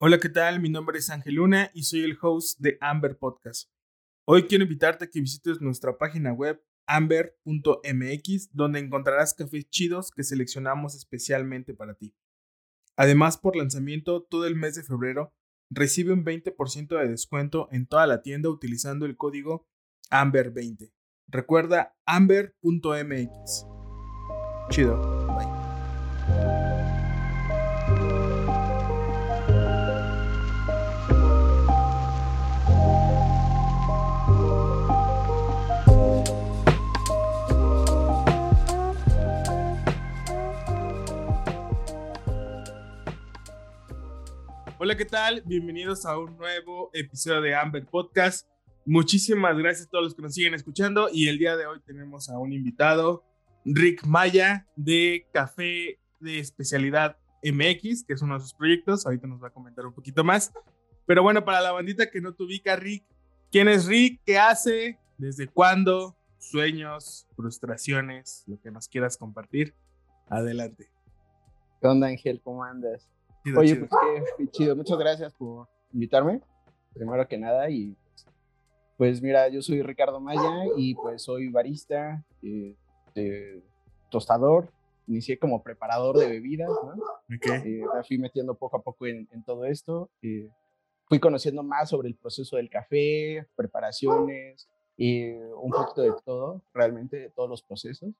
Hola, ¿qué tal? Mi nombre es Ángel Luna y soy el host de Amber Podcast. Hoy quiero invitarte a que visites nuestra página web amber.mx, donde encontrarás cafés chidos que seleccionamos especialmente para ti. Además, por lanzamiento, todo el mes de febrero recibe un 20% de descuento en toda la tienda utilizando el código AMBER20. Recuerda amber.mx. Chido. Hola, ¿qué tal? Bienvenidos a un nuevo episodio de Amber Podcast. Muchísimas gracias a todos los que nos siguen escuchando y el día de hoy tenemos a un invitado, Rick Maya de Café de Especialidad MX, que es uno de sus proyectos. Ahorita nos va a comentar un poquito más. Pero bueno, para la bandita que no te ubica, Rick, ¿quién es Rick? ¿Qué hace? ¿Desde cuándo? Sueños, frustraciones, lo que nos quieras compartir. Adelante. ¿Qué onda, Ángel? ¿Cómo andas? Oye, pues qué, chido. Muchas gracias por invitarme, primero que nada. Y pues mira, yo soy Ricardo Maya y pues soy barista, eh, tostador. Inicié como preparador de bebidas, ¿no? Okay. Eh, me fui metiendo poco a poco en, todo esto. Eh, fui conociendo más sobre el proceso del café, preparaciones, y un poquito de todo, realmente de todos los procesos.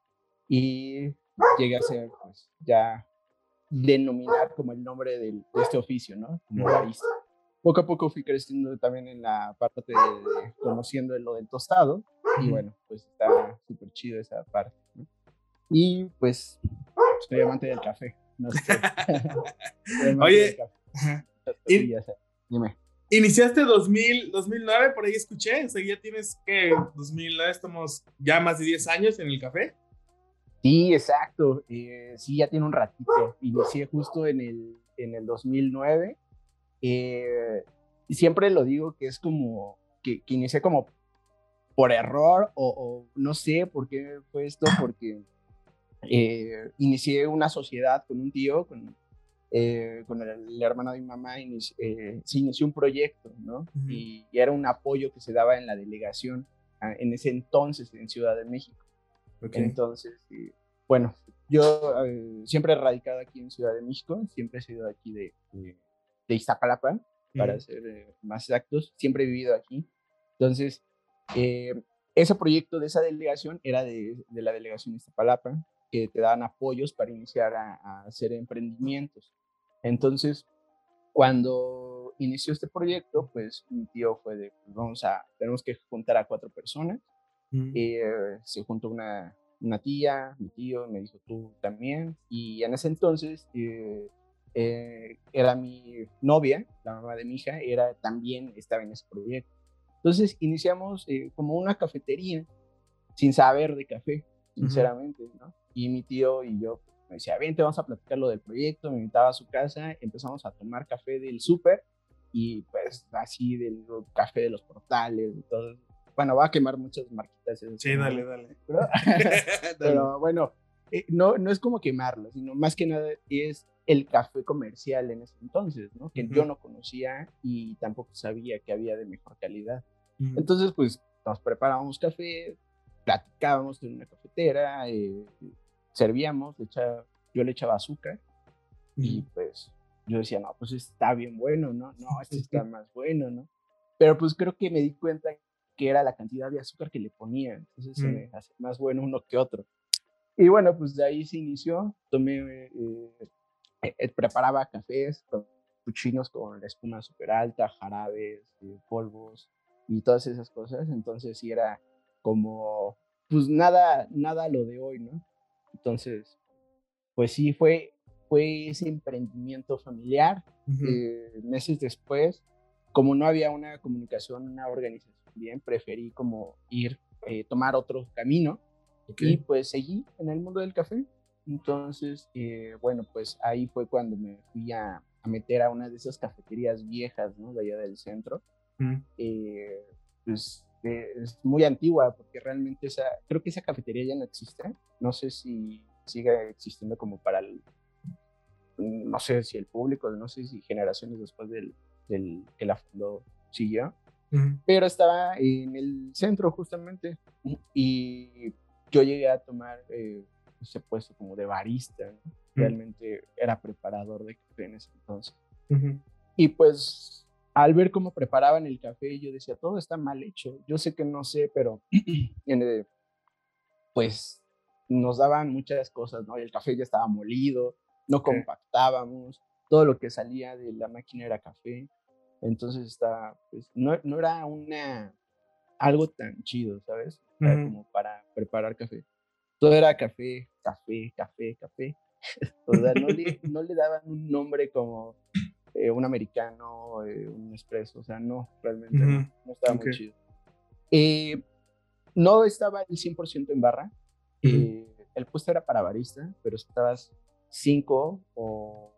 Y llegué a ser, pues, ya denominar como el nombre de este oficio, ¿no? Como barista. Poco a poco fui creciendo también en la parte de, conociendo lo del tostado y bueno, pues está súper chido esa parte. ¿no? Y pues soy amante del café. No sé. Oye, dime. Iniciaste 2000, 2009, por ahí escuché, o sea, ya tienes que 2009, estamos ya más de 10 años en el café. Sí, exacto. Eh, sí, ya tiene un ratito. Inicié justo en el, en el 2009. Eh, y siempre lo digo que es como que, que inicié como por error o, no sé por qué fue esto, porque eh, inicié una sociedad con un tío, con, con el, hermano de mi mamá, inici, se inició un proyecto, ¿no? y, y, era un apoyo que se daba en la delegación ah, en ese entonces en Ciudad de México. Entonces, bueno, yo eh, siempre he radicado aquí en Ciudad de México, siempre he sido aquí de, de, Iztapalapa, para ser eh, más exactos, siempre he vivido aquí. Entonces, eh, ese proyecto de esa delegación era de, de, la delegación de Iztapalapa, que te daban apoyos para iniciar a, a hacer emprendimientos. Entonces, cuando inició este proyecto, pues mi tío fue de, pues, vamos a, tenemos que juntar a cuatro personas eh, se juntó una, una, tía, mi tío, me dijo tú también. Y en ese entonces eh, eh, era mi novia, la mamá de mi hija, era, también estaba en ese proyecto. Entonces iniciamos como una cafetería sin saber de café, sinceramente, ¿no? Y mi tío y yo me decía, te vamos a platicar lo del proyecto, me invitaba a su casa, empezamos a tomar café del súper y pues así del café de los portales, y todo, bueno, va a quemar muchas marquitas. Sí, dale, dale. Pero, bueno, eh, no, no es como quemarlo, sino más que nada es el café comercial en ese entonces, ¿no? Que yo no conocía y tampoco sabía que había de mejor calidad. Entonces, pues nos preparábamos café, platicábamos en una cafetera, eh, servíamos, yo le echaba azúcar y pues yo decía, no, pues está bien bueno, ¿no? No, este está más bueno, ¿no? Pero pues creo que me di cuenta que era la cantidad de azúcar que le ponía. Entonces se mm. me hace más bueno uno que otro. Y bueno, pues de ahí se inició. Tomé, eh, eh, eh, preparaba cafés, puchinos con la espuma súper alta, jarabes, polvos y todas esas cosas. Entonces sí era como, pues nada, nada lo de hoy, ¿no? Entonces, pues sí, fue, fue ese emprendimiento familiar. meses después, como no había una comunicación, una organización bien preferí como ir, eh, tomar otro camino y pues seguí en el mundo del café. Entonces, eh, bueno, pues ahí fue cuando me fui a, meter a una de esas cafeterías viejas, ¿no? De allá del centro. Eh, pues es muy antigua porque realmente esa, creo que esa cafetería ya no existe. No sé si sigue existiendo como para el, no sé si el público, no sé si generaciones después del, del que la fundó siguió, pero estaba en el centro justamente y yo llegué a tomar eh, ese puesto como de barista, realmente era preparador de café en ese entonces. Y pues al ver cómo preparaban el café, yo decía, todo está mal hecho. Yo sé que no sé, pero pues nos daban muchas cosas, ¿no? El café ya estaba molido, no compactábamos, todo lo que salía de la máquina era café. Entonces está, pues no, no era una, algo tan chido, ¿sabes? como para preparar café. Todo era café, café, café, café. o sea, no le, no le daban un nombre como eh, un americano, eh, un espresso, o sea, no, realmente no, estaba muy chido. Eh, no estaba el 100% en barra, el puesto era para barista, pero estabas cinco o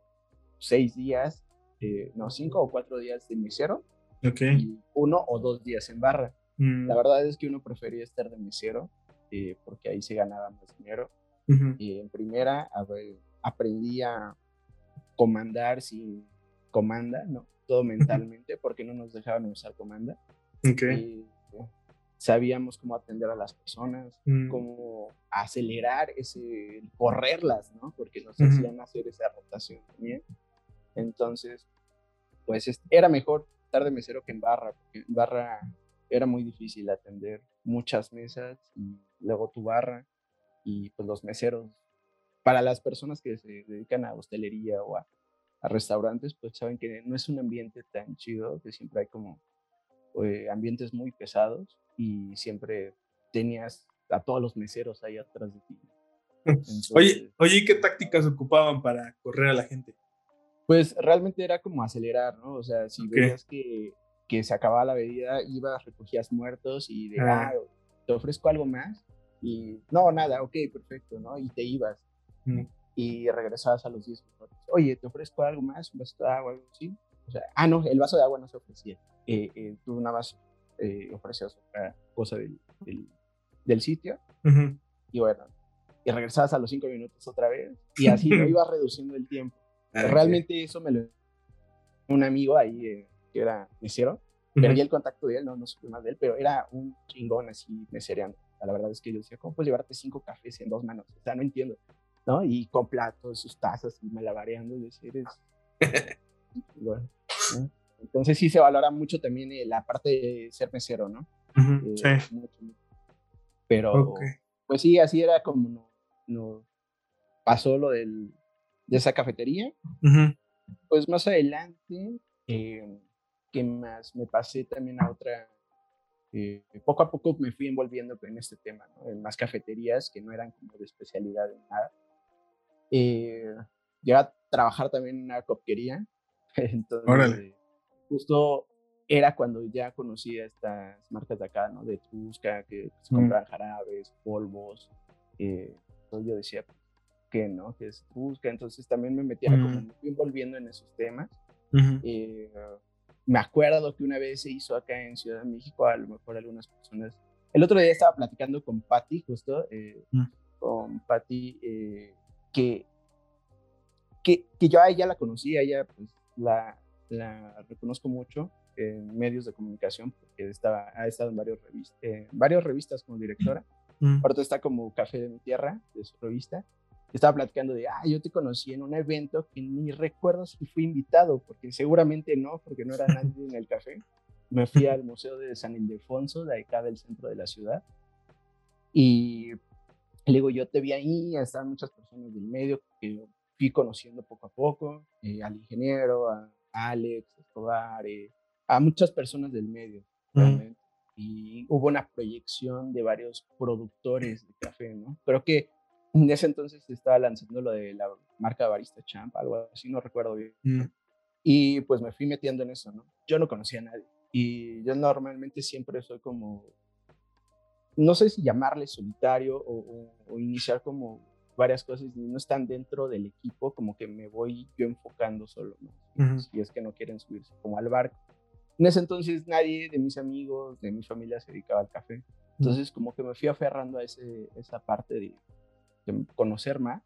seis días, no, cinco o cuatro días de mesero, y uno o dos días en barra. Mm. La verdad es que uno prefería estar de mesero, porque ahí se ganaba más dinero. Y en primera aprendí a comandar sin comanda, ¿no? Todo mentalmente, porque no nos dejaban usar comanda. Okay. sabíamos cómo atender a las personas, mm. cómo acelerar ese, correrlas, ¿no? Porque nos hacían hacer esa rotación también. Entonces, pues era mejor estar de mesero que en barra, porque en barra era muy difícil atender muchas mesas y luego tu barra y pues los meseros. Para las personas que se dedican a hostelería o a a restaurantes, pues saben que no es un ambiente tan chido, que siempre hay como eh, ambientes muy pesados y siempre tenías a todos los meseros ahí atrás de ti. oye, oye, ¿qué tácticas ocupaban para correr a la gente? Pues realmente era como acelerar, ¿no? O sea, si veías que, que, se acababa la bebida, ibas, recogías muertos y de, ah. ah te ofrezco algo más. Y no, nada, ok, perfecto, ¿no? Y te ibas. Mm y regresabas a los 10 minutos. Oye, ¿te ofrezco algo más? ¿Un vaso de agua? Algo así. O sea, ah, no, el vaso de agua no se ofrecía. Eh, eh, tú nada más eh, ofrecías otra cosa del, del, sitio. Y bueno, y regresabas a los 5 minutos otra vez. Y así no ibas reduciendo el tiempo. Ah, Realmente eso me lo... Un amigo ahí que era mesero. Perdí el contacto de él, no, no supe más de él, pero era un chingón así mesereando. La verdad es que yo decía, ¿cómo puedes llevarte cinco cafés en dos manos? O sea, no entiendo. ¿no? Y con platos, sus tazas y malabareando y decir, es... bueno, Entonces sí se valora mucho también eh, la parte de ser mesero, ¿no? Eh, sí. Pero, pues sí, así era como no, pasó lo del, de esa cafetería. Pues más adelante, eh, ¿qué más? Me pasé también a otra eh, poco a poco me fui envolviendo en este tema, ¿no? en más cafeterías que no eran como de especialidad en nada. Eh, llegué a trabajar también en una copquería. Entonces, justo era cuando ya conocía estas marcas de acá, ¿no? De Trusca, que se mm. compran jarabes, polvos. Eh, entonces yo decía, ¿qué, no? Que es Trusca. Entonces también me metía como mm. envolviendo en esos temas. Eh, me acuerdo que una vez se hizo acá en Ciudad de México, a lo mejor algunas personas. El otro día estaba platicando con Patty, justo, mm. con Patty, que, que, que, yo a ella la conocí, a ella pues la, la reconozco mucho en medios de comunicación porque estaba, ha estado en varios revistas, eh, varias revistas como directora. Mm. Ahorita está como Café de mi Tierra, de su revista. Estaba platicando de, ah, yo te conocí en un evento que ni recuerdo si fui invitado, porque seguramente no, porque no era nadie en el café. Me fui al Museo de San Ildefonso, de acá del centro de la ciudad. Y le digo, yo te vi ahí, estaban muchas personas del medio que fui conociendo poco a poco, eh, al ingeniero, a Alex, Escobar, eh, a muchas personas del medio, realmente. Y hubo una proyección de varios productores de café, ¿no? Creo que en ese entonces estaba lanzando lo de la marca Barista Champ, algo así, no recuerdo bien. Mm. Y pues me fui metiendo en eso, ¿no? Yo no conocía a nadie. Y yo normalmente siempre soy como no sé si llamarle solitario o, iniciar como varias cosas y no están dentro del equipo, como que me voy yo enfocando solo, ¿no? Si es que no quieren subirse como al barco. En ese entonces nadie de mis amigos, de mi familia se dedicaba al café. Entonces como que me fui aferrando a ese, esa parte de, conocer más.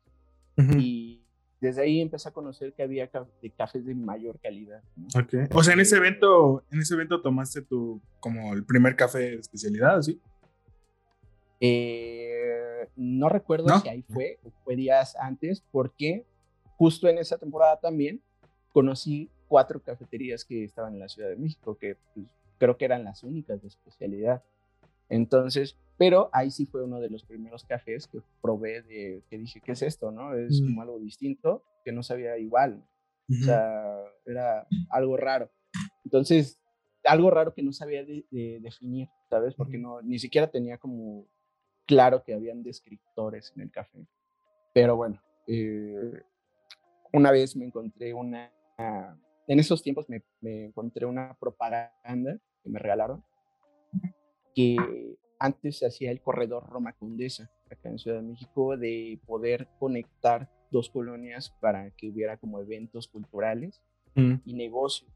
Y desde ahí empecé a conocer que había cafés de mayor calidad. Okay. O sea, en ese evento, en ese evento tomaste tu, como el primer café de especialidad, ¿sí? Eh, no recuerdo si ahí fue o fue días antes, porque justo en esa temporada también conocí cuatro cafeterías que estaban en la Ciudad de México, que pues, creo que eran las únicas de especialidad. Entonces, pero ahí sí fue uno de los primeros cafés que probé de que dije, ¿qué es esto? ¿No? Es como algo distinto que no sabía igual. O sea, era algo raro. Entonces, algo raro que no sabía de, definir, ¿sabes? Porque no, ni siquiera tenía como claro que habían descriptores en el café. Pero bueno, eh, una vez me encontré una, en esos tiempos me, me encontré una propaganda que me regalaron que antes se hacía el corredor Roma Condesa, acá en Ciudad de México, de poder conectar dos colonias para que hubiera como eventos culturales mm. y negocio.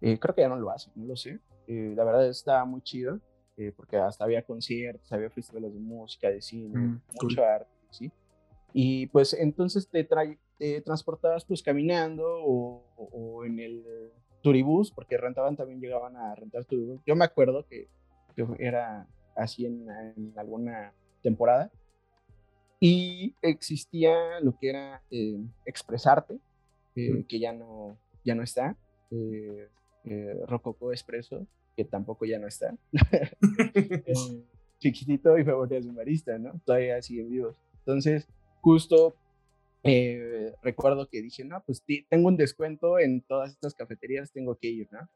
Eh, creo que ya no lo hacen, no lo sé. Eh, la verdad está muy chido, eh, porque hasta había conciertos, había festivales de música, de cine, mm, mucho arte, ¿sí? Y pues entonces te, te transportabas pues caminando o, o, en el turibús, porque rentaban, también llegaban a rentar turibús. Yo me acuerdo que que era así en, alguna temporada. Y existía lo que era eh, Expresarte, eh, que ya no, ya no está. Eh, eh Rococo Expreso, que tampoco ya no está. Chiquitito y Memorias de Marista, ¿no? Todavía siguen vivos. Entonces, justo recuerdo que dije, no, pues tengo un descuento en todas estas cafeterías, tengo que ir, ¿no?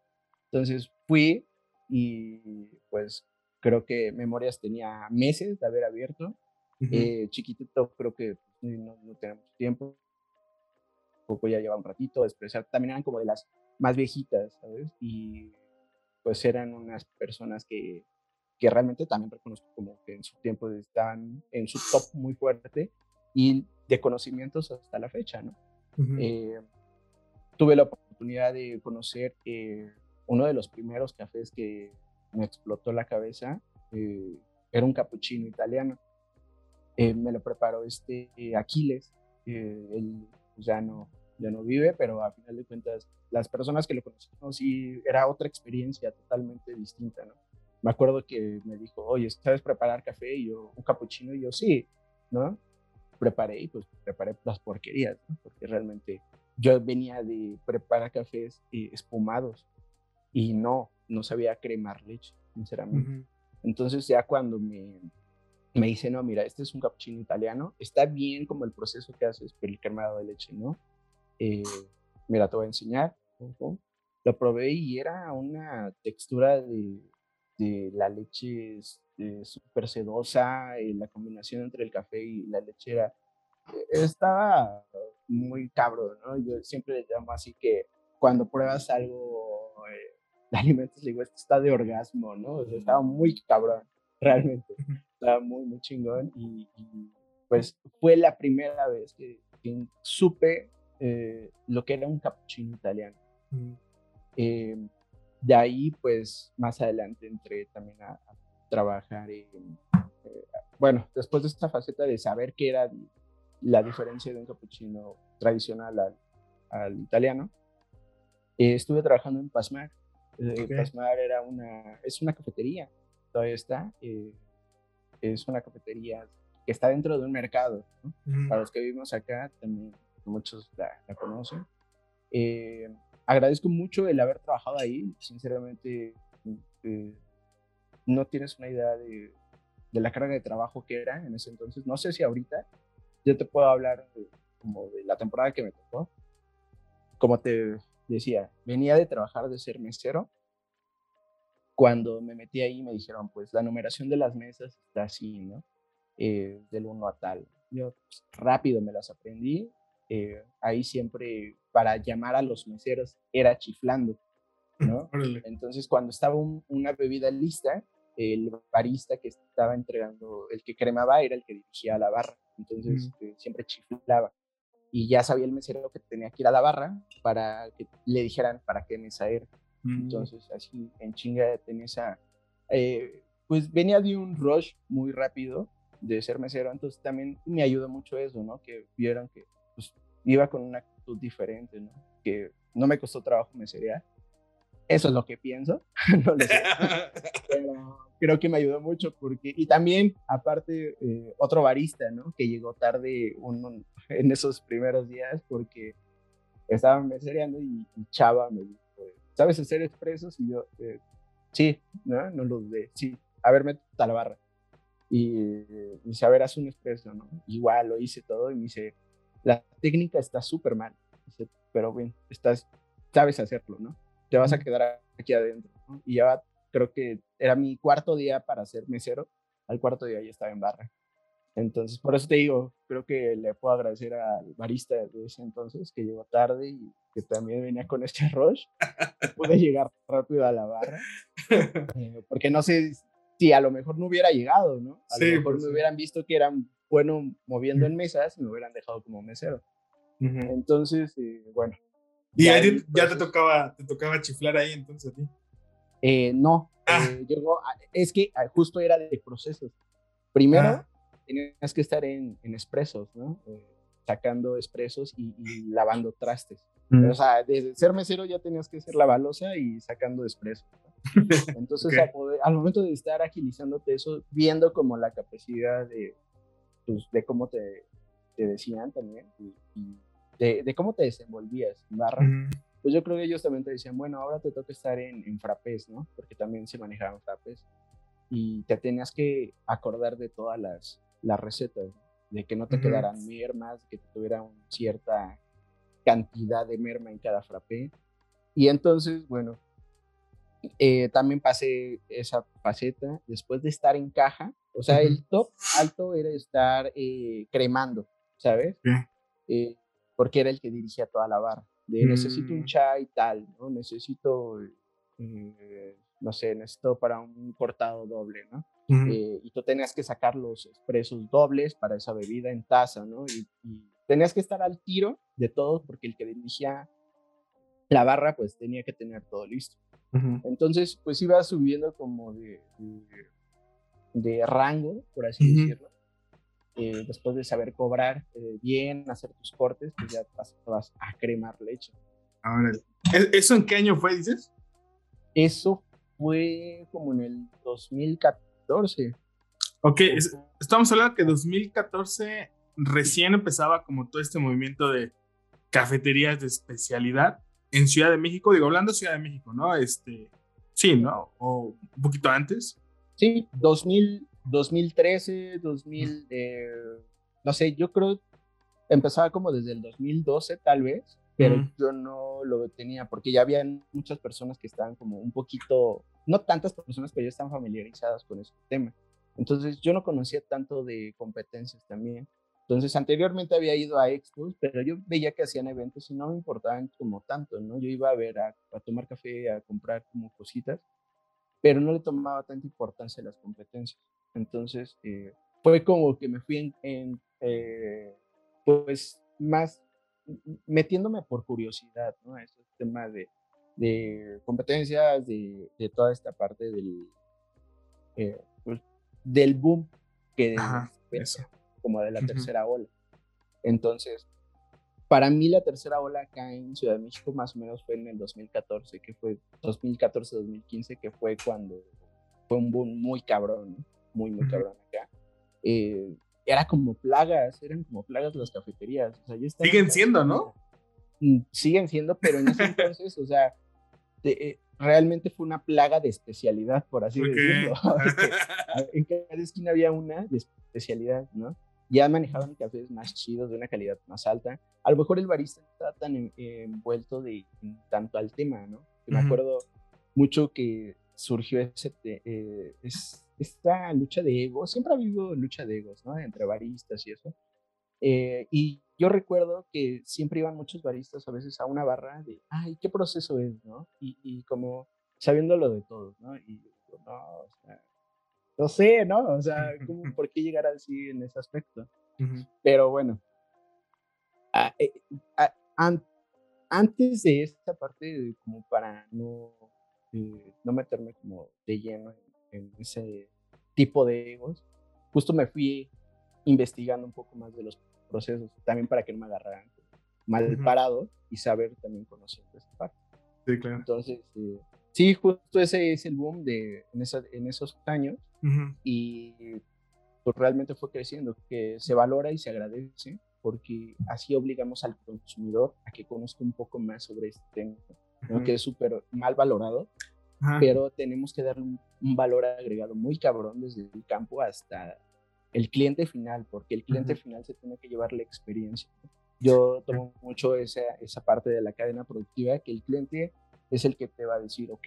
Entonces fui y pues creo que Memorias tenía meses de haber abierto. Eh, chiquitito creo que pues, no, no, tenemos tiempo. Poco ya lleva un ratito. Expresar también eran como de las más viejitas, ¿sabes? Y pues eran unas personas que, que realmente también reconozco como que en su tiempo estaban en su top muy fuerte y de conocimientos hasta la fecha, ¿no? Eh, tuve la oportunidad de conocer eh, uno de los primeros cafés que me explotó la cabeza eh, era un cappuccino italiano. Eh, me lo preparó este Aquiles. él ya no, ya no vive, pero a final de cuentas, las personas que lo conocimos sí era otra experiencia totalmente distinta, ¿no? Me acuerdo que me dijo, oye, ¿sabes preparar café? Y yo, un cappuccino, y yo, sí, ¿no? Preparé y pues preparé las porquerías. Porque realmente yo venía de preparar cafés eh, espumados y no, no sabía cremar leche, sinceramente. Entonces ya cuando me, me dice, no, mira, este es un cappuccino italiano, está bien como el proceso que haces por el cremado de leche, ¿no? Eh, mira, te voy a enseñar. Lo probé y era una textura de, de la leche este, súper sedosa, y la combinación entre el café y la leche era, estaba muy cabro, ¿no? Yo siempre le llamo así que cuando pruebas algo eh, alimentos, le digo, esto está de orgasmo, ¿no? O sea, estaba muy cabrón, realmente. Estaba muy, muy chingón. Y, pues fue la primera vez que, supe eh, lo que era un cappuccino italiano. Eh, de ahí, pues más adelante entré también a, trabajar en, eh, bueno, después de esta faceta de saber qué era la diferencia de un cappuccino tradicional al, al italiano, estuve trabajando en Pasmar eh, Pasmar era una, es una cafetería, todavía está. Eh, es una cafetería que está dentro de un mercado. Para los que vivimos acá, también muchos la, conocen. Eh, agradezco mucho el haber trabajado ahí. Sinceramente, no tienes una idea de, de, la carga de trabajo que era en ese entonces. No sé si ahorita yo te puedo hablar como de la temporada que me tocó. Como te decía, venía de trabajar de ser mesero. Cuando me metí ahí me dijeron, pues la numeración de las mesas está así, ¿no? Eh, del uno a tal. Yo pues, rápido me las aprendí. Eh, ahí siempre para llamar a los meseros era chiflando, ¿no? Entonces cuando estaba una bebida lista, el barista que estaba entregando, el que cremaba era el que dirigía la barra. Entonces eh, siempre chiflaba y ya sabía el mesero que tenía que ir a la barra para que le dijeran para qué mesa era. Mm. Entonces, así en chinga tenía esa. Eh, pues venía de un rush muy rápido de ser mesero, entonces también me ayudó mucho eso, ¿no? Que vieron que pues, iba con una actitud diferente, ¿no? Que no me costó trabajo meserear. Eso es lo que pienso, no lo sé. Pero creo que me ayudó mucho porque, y también, aparte, eh, otro barista, ¿no? Que llegó tarde un, en esos primeros días porque estaba mesereando y, y Chava me dijo, ¿sabes hacer expresos? Y yo, eh, sí, ¿no? No lo dudé, sí, a ver, métete a la barra. Y me dice, a ver, haz un expreso, ¿no? Igual lo hice todo y me dice, la técnica está súper mal, dice, pero bien, estás, sabes hacerlo, ¿no? Te vas a quedar aquí adentro, ¿no? Y ya creo que era mi cuarto día para ser mesero, al cuarto día ya estaba en barra. Entonces, por eso te digo, creo que le puedo agradecer al barista de ese entonces que llegó tarde y que también venía con este rush. Pude llegar rápido a la barra. Eh, porque no sé si a lo mejor no hubiera llegado, ¿no? A lo mejor pues me sí. hubieran visto que eran bueno moviendo en mesas y me hubieran dejado como mesero. Ujú. Entonces, eh, bueno. Y ya ahí te- ya te tocaba, te tocaba chiflar ahí entonces a ti. Eh, no, Ah. eh, es que ah, justo era de procesos. Primero, Ah. tenías que estar en, en expresos, ¿no? Eh, sacando expresos y, y lavando trastes. Mm. O sea, desde ser mesero ya tenías que ser lavalosa y sacando expresos. ¿no? Entonces, Ok. a poder- al momento de estar agilizándote eso, viendo como la capacidad de, pues, de cómo te, te decían también, y, y de, de cómo te desenvolvías en barra, Ujú. Pues yo creo que ellos también te decían, bueno, ahora te toca estar en, en frappés, ¿no? Porque también se manejaban frappés. Y te tenías que acordar de todas las, las recetas, ¿no? de que no te Ujú. quedaran mermas, que te tuvieran cierta cantidad de merma en cada frappé. Y entonces, bueno, eh, también pasé esa faceta después de estar en caja. O sea, Ujú. el top alto era estar eh, cremando, ¿sabes? Sí. Eh, porque era el que dirigía toda la barra. De necesito Mm. un chai tal, ¿no? Necesito, eh, no sé, necesito para un cortado doble, ¿no? Eh, y tú tenías que sacar los expresos dobles para esa bebida en taza, ¿no? Y, y tenías que estar al tiro de todos porque el que dirigía la barra pues tenía que tener todo listo. Entonces pues iba subiendo como de, de, de rango, por así decirlo. Eh, después de saber cobrar eh, bien, hacer tus cortes, pues ya pasabas a cremar leche. Ahora, ¿e- ¿eso en qué año fue, dices? Eso fue como en el 2014. Ok, es- estamos hablando que 2014 recién empezaba como todo este movimiento de cafeterías de especialidad en Ciudad de México, digo, hablando de Ciudad de México, ¿no? Este, sí, ¿no? O un poquito antes. Sí, 2000, 2013, 2000, eh, no sé, yo creo empezaba como desde el 2012 tal vez, pero Ujú. yo no lo tenía porque ya habían muchas personas que estaban como un poquito, no tantas personas, pero ya están familiarizadas con ese tema. Entonces yo no conocía tanto de competencias también. Entonces anteriormente había ido a expos, pero yo veía que hacían eventos y no me importaban como tanto, ¿no? Yo iba a ver, a, a tomar café, a comprar como cositas, pero no le tomaba tanta importancia a las competencias. Entonces eh, fue como que me fui en, en, eh, pues más metiéndome por curiosidad, ¿no? Ese tema de, de competencias, de, de toda esta parte del, eh, pues, del boom que Ajá, eso. como de la tercera ola. Entonces, para mí la tercera ola acá en Ciudad de México más o menos fue en el 2014, que fue 2014-2015, que fue cuando fue un boom muy cabrón, ¿no? Muy, muy cabrón acá. Eh, era como plagas, eran como plagas las cafeterías. O sea, estaban Siguen siendo, ¿no? Mm, Siguen siendo, pero en ese entonces, o sea, eh, realmente fue una plaga de especialidad, por así Ok. decirlo. Que en cada esquina había una de especialidad, ¿no? Ya manejaban cafés más chidos, de una calidad más alta. A lo mejor el barista no estaba tan en- envuelto de en tanto al tema, ¿no? Que Me acuerdo mucho que surgió ese, eh, es- esta lucha de egos. Siempre ha habido lucha de egos, ¿no? Entre baristas y eso. Eh, y yo recuerdo que siempre iban muchos baristas a veces a una barra de, ay, ¿qué proceso es, no? Y, y como sabiendo lo de todos, ¿no? Y yo no, o sea, no sé, ¿no? O sea, ¿cómo, ¿por qué llegar así en ese aspecto? Ujú. Pero bueno, ah, eh, ah, an- antes de esta parte, de como para no, eh, no meterme como de lleno en, en ese tipo de egos, justo me fui investigando un poco más de los procesos, también para que no me agarraran mal parado y saber también conocer esa parte. Sí, claro. Entonces, eh, sí, justo ese es el boom de, en, en esos años y pues realmente fue creciendo, que se valora y se agradece porque así obligamos al consumidor a que conozca un poco más sobre este tema, que es súper mal valorado, pero tenemos que darle un, valor agregado muy cabrón desde el campo hasta el cliente final, porque el cliente final se tiene que llevar la experiencia. Yo tomo mucho esa, esa parte de la cadena productiva, que el cliente es el que te va a decir, ok,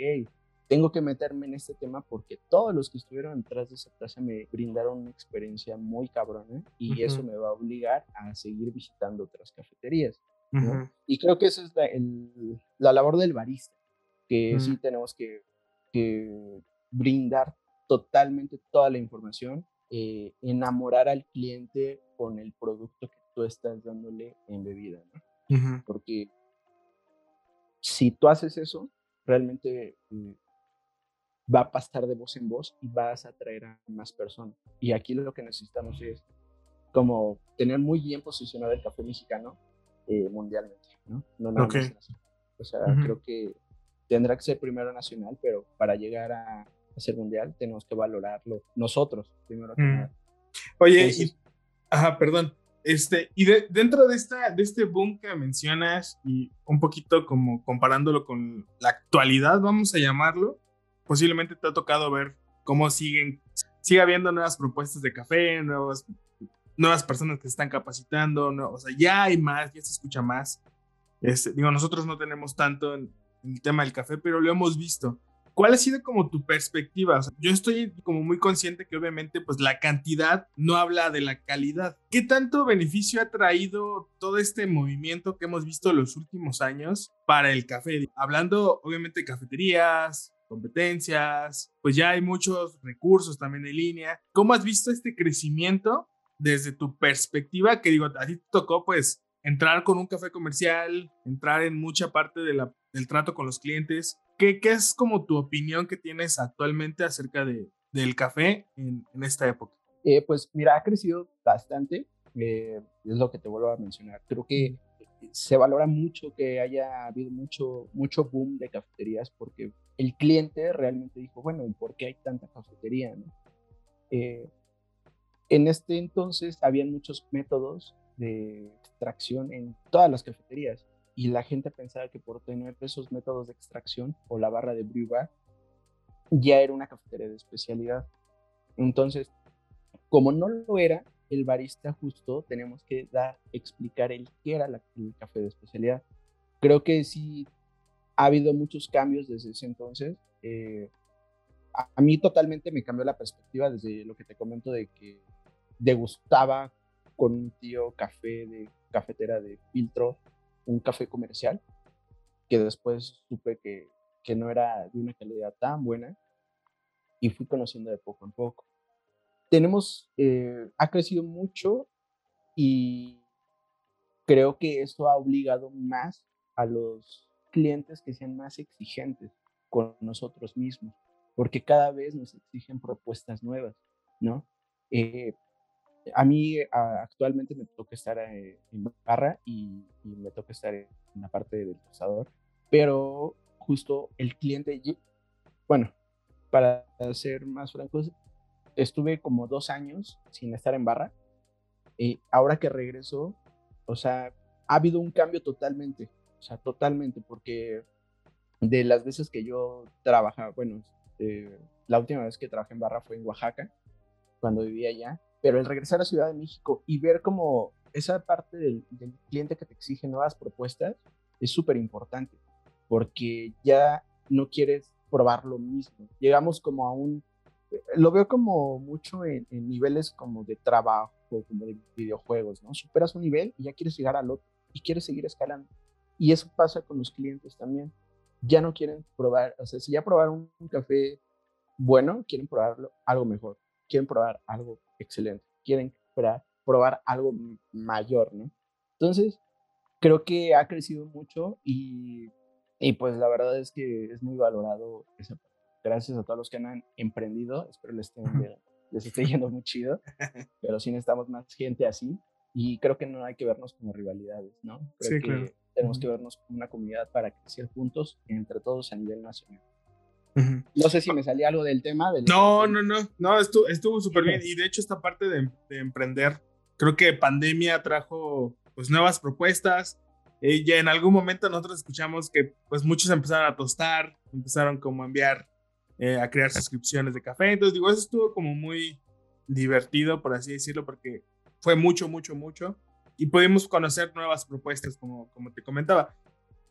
tengo que meterme en este tema porque todos los que estuvieron detrás de esa taza me brindaron una experiencia muy cabrona y eso me va a obligar a seguir visitando otras cafeterías. Y creo que esa es la, el, la labor del barista, que sí tenemos que, que, brindar totalmente toda la información, eh, enamorar al cliente con el producto que tú estás dándole en bebida, ¿no? Porque si tú haces eso, realmente eh, va a pasar de voz en voz y vas a atraer a más personas. Y aquí lo que necesitamos es como tener muy bien posicionado el café mexicano eh, mundialmente, ¿no? No nada más O sea, creo que tendrá que ser primero nacional, pero para llegar a, ser mundial tenemos que valorarlo nosotros, primero que nada. Oye, ajá, perdón. Este, y dentro de, esta, de este boom que mencionas y un poquito como comparándolo con la actualidad, vamos a llamarlo, posiblemente te ha tocado ver cómo siguen, sigue habiendo nuevas propuestas de café, nuevas, nuevas personas que se están capacitando, no, o sea, ya hay más, ya se escucha más. Este, digo, nosotros no tenemos tanto en, el tema del café, pero lo hemos visto. ¿Cuál ha sido como tu perspectiva? yo estoy como muy consciente que obviamente pues la cantidad no habla de la calidad. ¿Qué tanto beneficio ha traído todo este movimiento que hemos visto los últimos años para el café? Hablando obviamente de cafeterías, competencias, pues ya hay muchos recursos también en línea. ¿Cómo has visto este crecimiento desde tu perspectiva? Que digo, a ti te tocó pues entrar con un café comercial, entrar en mucha parte de la, del trato con los clientes. ¿Qué, ¿Qué, es como tu opinión que tienes actualmente acerca de, del café en, esta época? Eh, pues mira, ha crecido bastante, eh, es lo que te vuelvo a mencionar. Creo que se valora mucho que haya habido mucho, mucho boom de cafeterías porque el cliente realmente dijo, bueno, ¿por qué hay tanta cafetería? Eh, en este entonces habían muchos métodos de extracción en todas las cafeterías y la gente pensaba que por tener esos métodos de extracción o la barra de brew ya era una cafetería de especialidad. Entonces, como no lo era, el barista justo tenemos que dar, explicar el qué era el café de especialidad. Creo que sí ha habido muchos cambios desde ese entonces. Eh, a, mí totalmente me cambió la perspectiva desde lo que te comento de que degustaba con un tío café de cafetera de filtro, un café comercial, que después supe que, que no era de una calidad tan buena y fui conociendo de poco en poco. Tenemos, eh, ha crecido mucho y creo que eso ha obligado más a los clientes que sean más exigentes con nosotros mismos, porque cada vez nos exigen propuestas nuevas, ¿no? Eh, a mí actualmente me toca estar eh, en barra y, me toca estar en la parte del procesador, pero justo el cliente, bueno, para ser más francos, estuve como dos años sin estar en barra y ahora que regreso, o sea, ha habido un cambio totalmente. O sea, totalmente, porque de las veces que yo trabajaba, bueno, eh, la última vez que trabajé en barra fue en Oaxaca, cuando vivía allá, pero el regresar a Ciudad de México y ver como esa parte del, cliente que te exige nuevas propuestas es súper importante, porque ya no quieres probar lo mismo. Llegamos como a un, lo veo como mucho en, en niveles como de trabajo, como de videojuegos, ¿no? Superas un nivel y ya quieres llegar al otro y quieres seguir escalando. Y eso pasa con los clientes también. Ya no quieren probar, o sea, si ya probaron un café bueno, quieren probarlo algo mejor, quieren probar algo excelente, quieren probar, probar algo mayor, ¿no? Entonces, creo que ha crecido mucho y, y pues la verdad es que es muy valorado Gracias a todos los que han emprendido, espero les, estén, les esté yendo muy chido, pero sí necesitamos más gente así Y creo que no hay que vernos como rivalidades, ¿no? Creo Sí, que claro. tenemos que vernos como una comunidad para crecer juntos entre todos a nivel nacional. No sé si me salía algo del tema. Del No, no, no, no, estuvo, estuvo súper bien. Y de hecho, esta parte de, de emprender, creo que pandemia trajo pues nuevas propuestas. Eh, ya en algún momento nosotros escuchamos que pues muchos empezaron a tostar, empezaron como a enviar, eh, a crear suscripciones de café. Entonces digo, eso estuvo como muy divertido, por así decirlo, porque fue mucho, mucho, mucho. Y pudimos conocer nuevas propuestas, como, como te comentaba.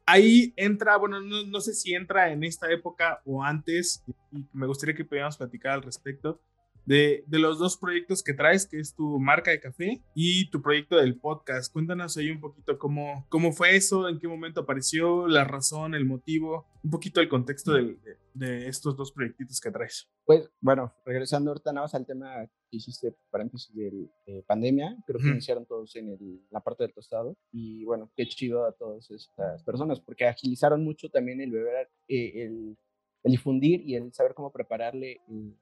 Ahí entra, bueno, no, no sé si entra en esta época o antes, y me gustaría que pudiéramos platicar al respecto de, de los dos proyectos que traes, que es tu marca de café y tu proyecto del podcast. Cuéntanos ahí un poquito cómo, cómo fue eso, en qué momento apareció, la razón, el motivo, un poquito el contexto del- de, de estos dos proyectitos que traes. Pues bueno, regresando ahorita nada más al tema que hiciste paréntesis de pandemia, creo que iniciaron todos en el- la parte del tostado y bueno, qué chido a todas estas personas porque agilizaron mucho también el beber, eh, el, el difundir y el saber cómo prepararle, eh,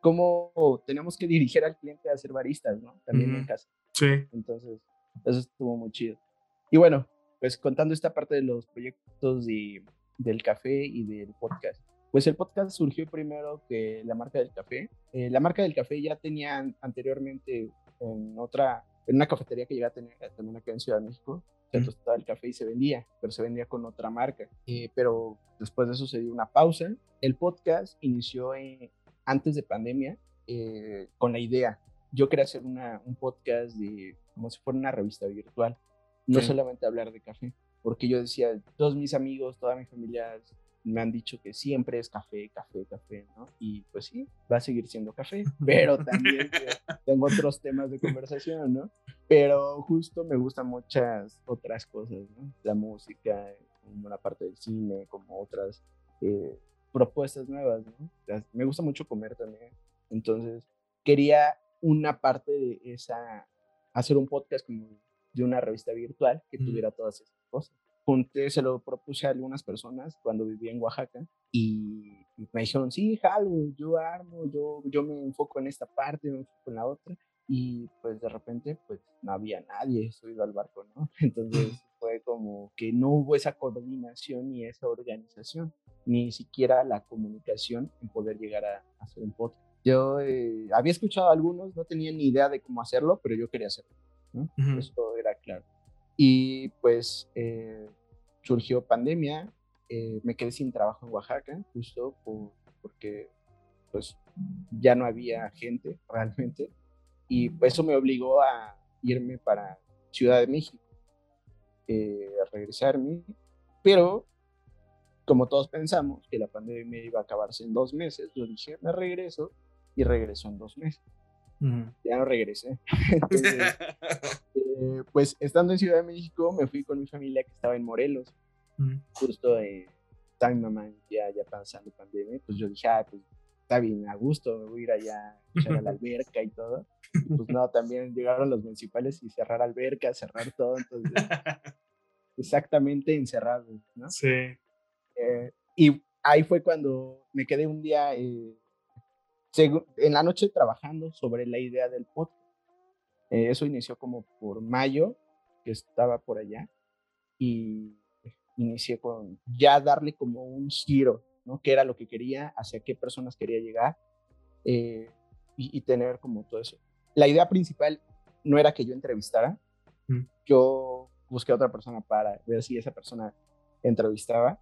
cómo tenemos que dirigir al cliente a ser baristas, ¿no? También en Ujú. casa. Sí. Entonces, eso estuvo muy chido. Y bueno, pues contando esta parte de los proyectos de, del café y del podcast. Pues el podcast surgió primero que la marca del café. Eh, la marca del café ya tenía an- anteriormente en otra, en una cafetería que llegué a tener también acá en Ciudad de México, se tostaba el café y se vendía, pero se vendía con otra marca. Eh, pero después de eso se dio una pausa. El podcast inició en- antes de pandemia eh, con la idea. Yo quería hacer una, un podcast de como si fuera una revista virtual, no Ok. solamente hablar de café, porque yo decía, todos mis amigos, toda mi familia me han dicho que siempre es café, café, café, ¿no? Y pues sí, va a seguir siendo café, pero también tengo otros temas de conversación, ¿no? Pero justo me gustan muchas otras cosas, ¿no? La música, como una parte del cine, como otras eh, propuestas nuevas, ¿no? Las- Me gusta mucho comer también, entonces quería una parte de esa, hacer un podcast como de una revista virtual que Ujú. tuviera todas esas cosas. Junté, se lo propuse a algunas personas cuando vivía en Oaxaca y y me dijeron, sí, jalo, yo armo, yo, yo me enfoco en esta parte, me enfoco en la otra. Y pues de repente, pues no había nadie subido al barco, ¿no? Entonces fue como que no hubo esa coordinación ni esa organización, ni siquiera la comunicación en poder llegar a, a hacer un podcast. Yo eh, había escuchado a algunos, no tenía ni idea de cómo hacerlo, pero yo quería hacerlo, ¿no? Ujú. Eso era claro. Y pues eh, surgió pandemia, eh, me quedé sin trabajo en Oaxaca, justo por- porque pues ya no había gente realmente. Y eso me obligó a irme para Ciudad de México, eh, a regresarme. Pero como todos pensamos que la pandemia iba a acabarse en dos meses, yo dije, me regreso y regreso en dos meses. Ujú. Ya no regresé. Entonces, eh, pues estando en Ciudad de México, me fui con mi familia que estaba en Morelos. Ujú. Justo eh, estaba mi mamá ya, ya pasando pandemia. Pues yo dije, ah, pues está bien, a gusto, me voy a ir allá a echar a la alberca y todo. Y, pues no, también llegaron los municipales y cerrar alberca, cerrar todo. Entonces, exactamente encerrados, ¿no? Sí. Eh, y ahí fue cuando me quedé un día eh, en la noche trabajando sobre la idea del podcast. Eh, eso inició como por mayo, que estaba por allá, y inicié con ya darle como un giro, ¿no? ¿Qué era lo que quería? ¿Hacia qué personas quería llegar? eh, y, y tener como todo eso. La idea principal no era que yo entrevistara, Mm. yo busqué a otra persona para ver si esa persona entrevistaba,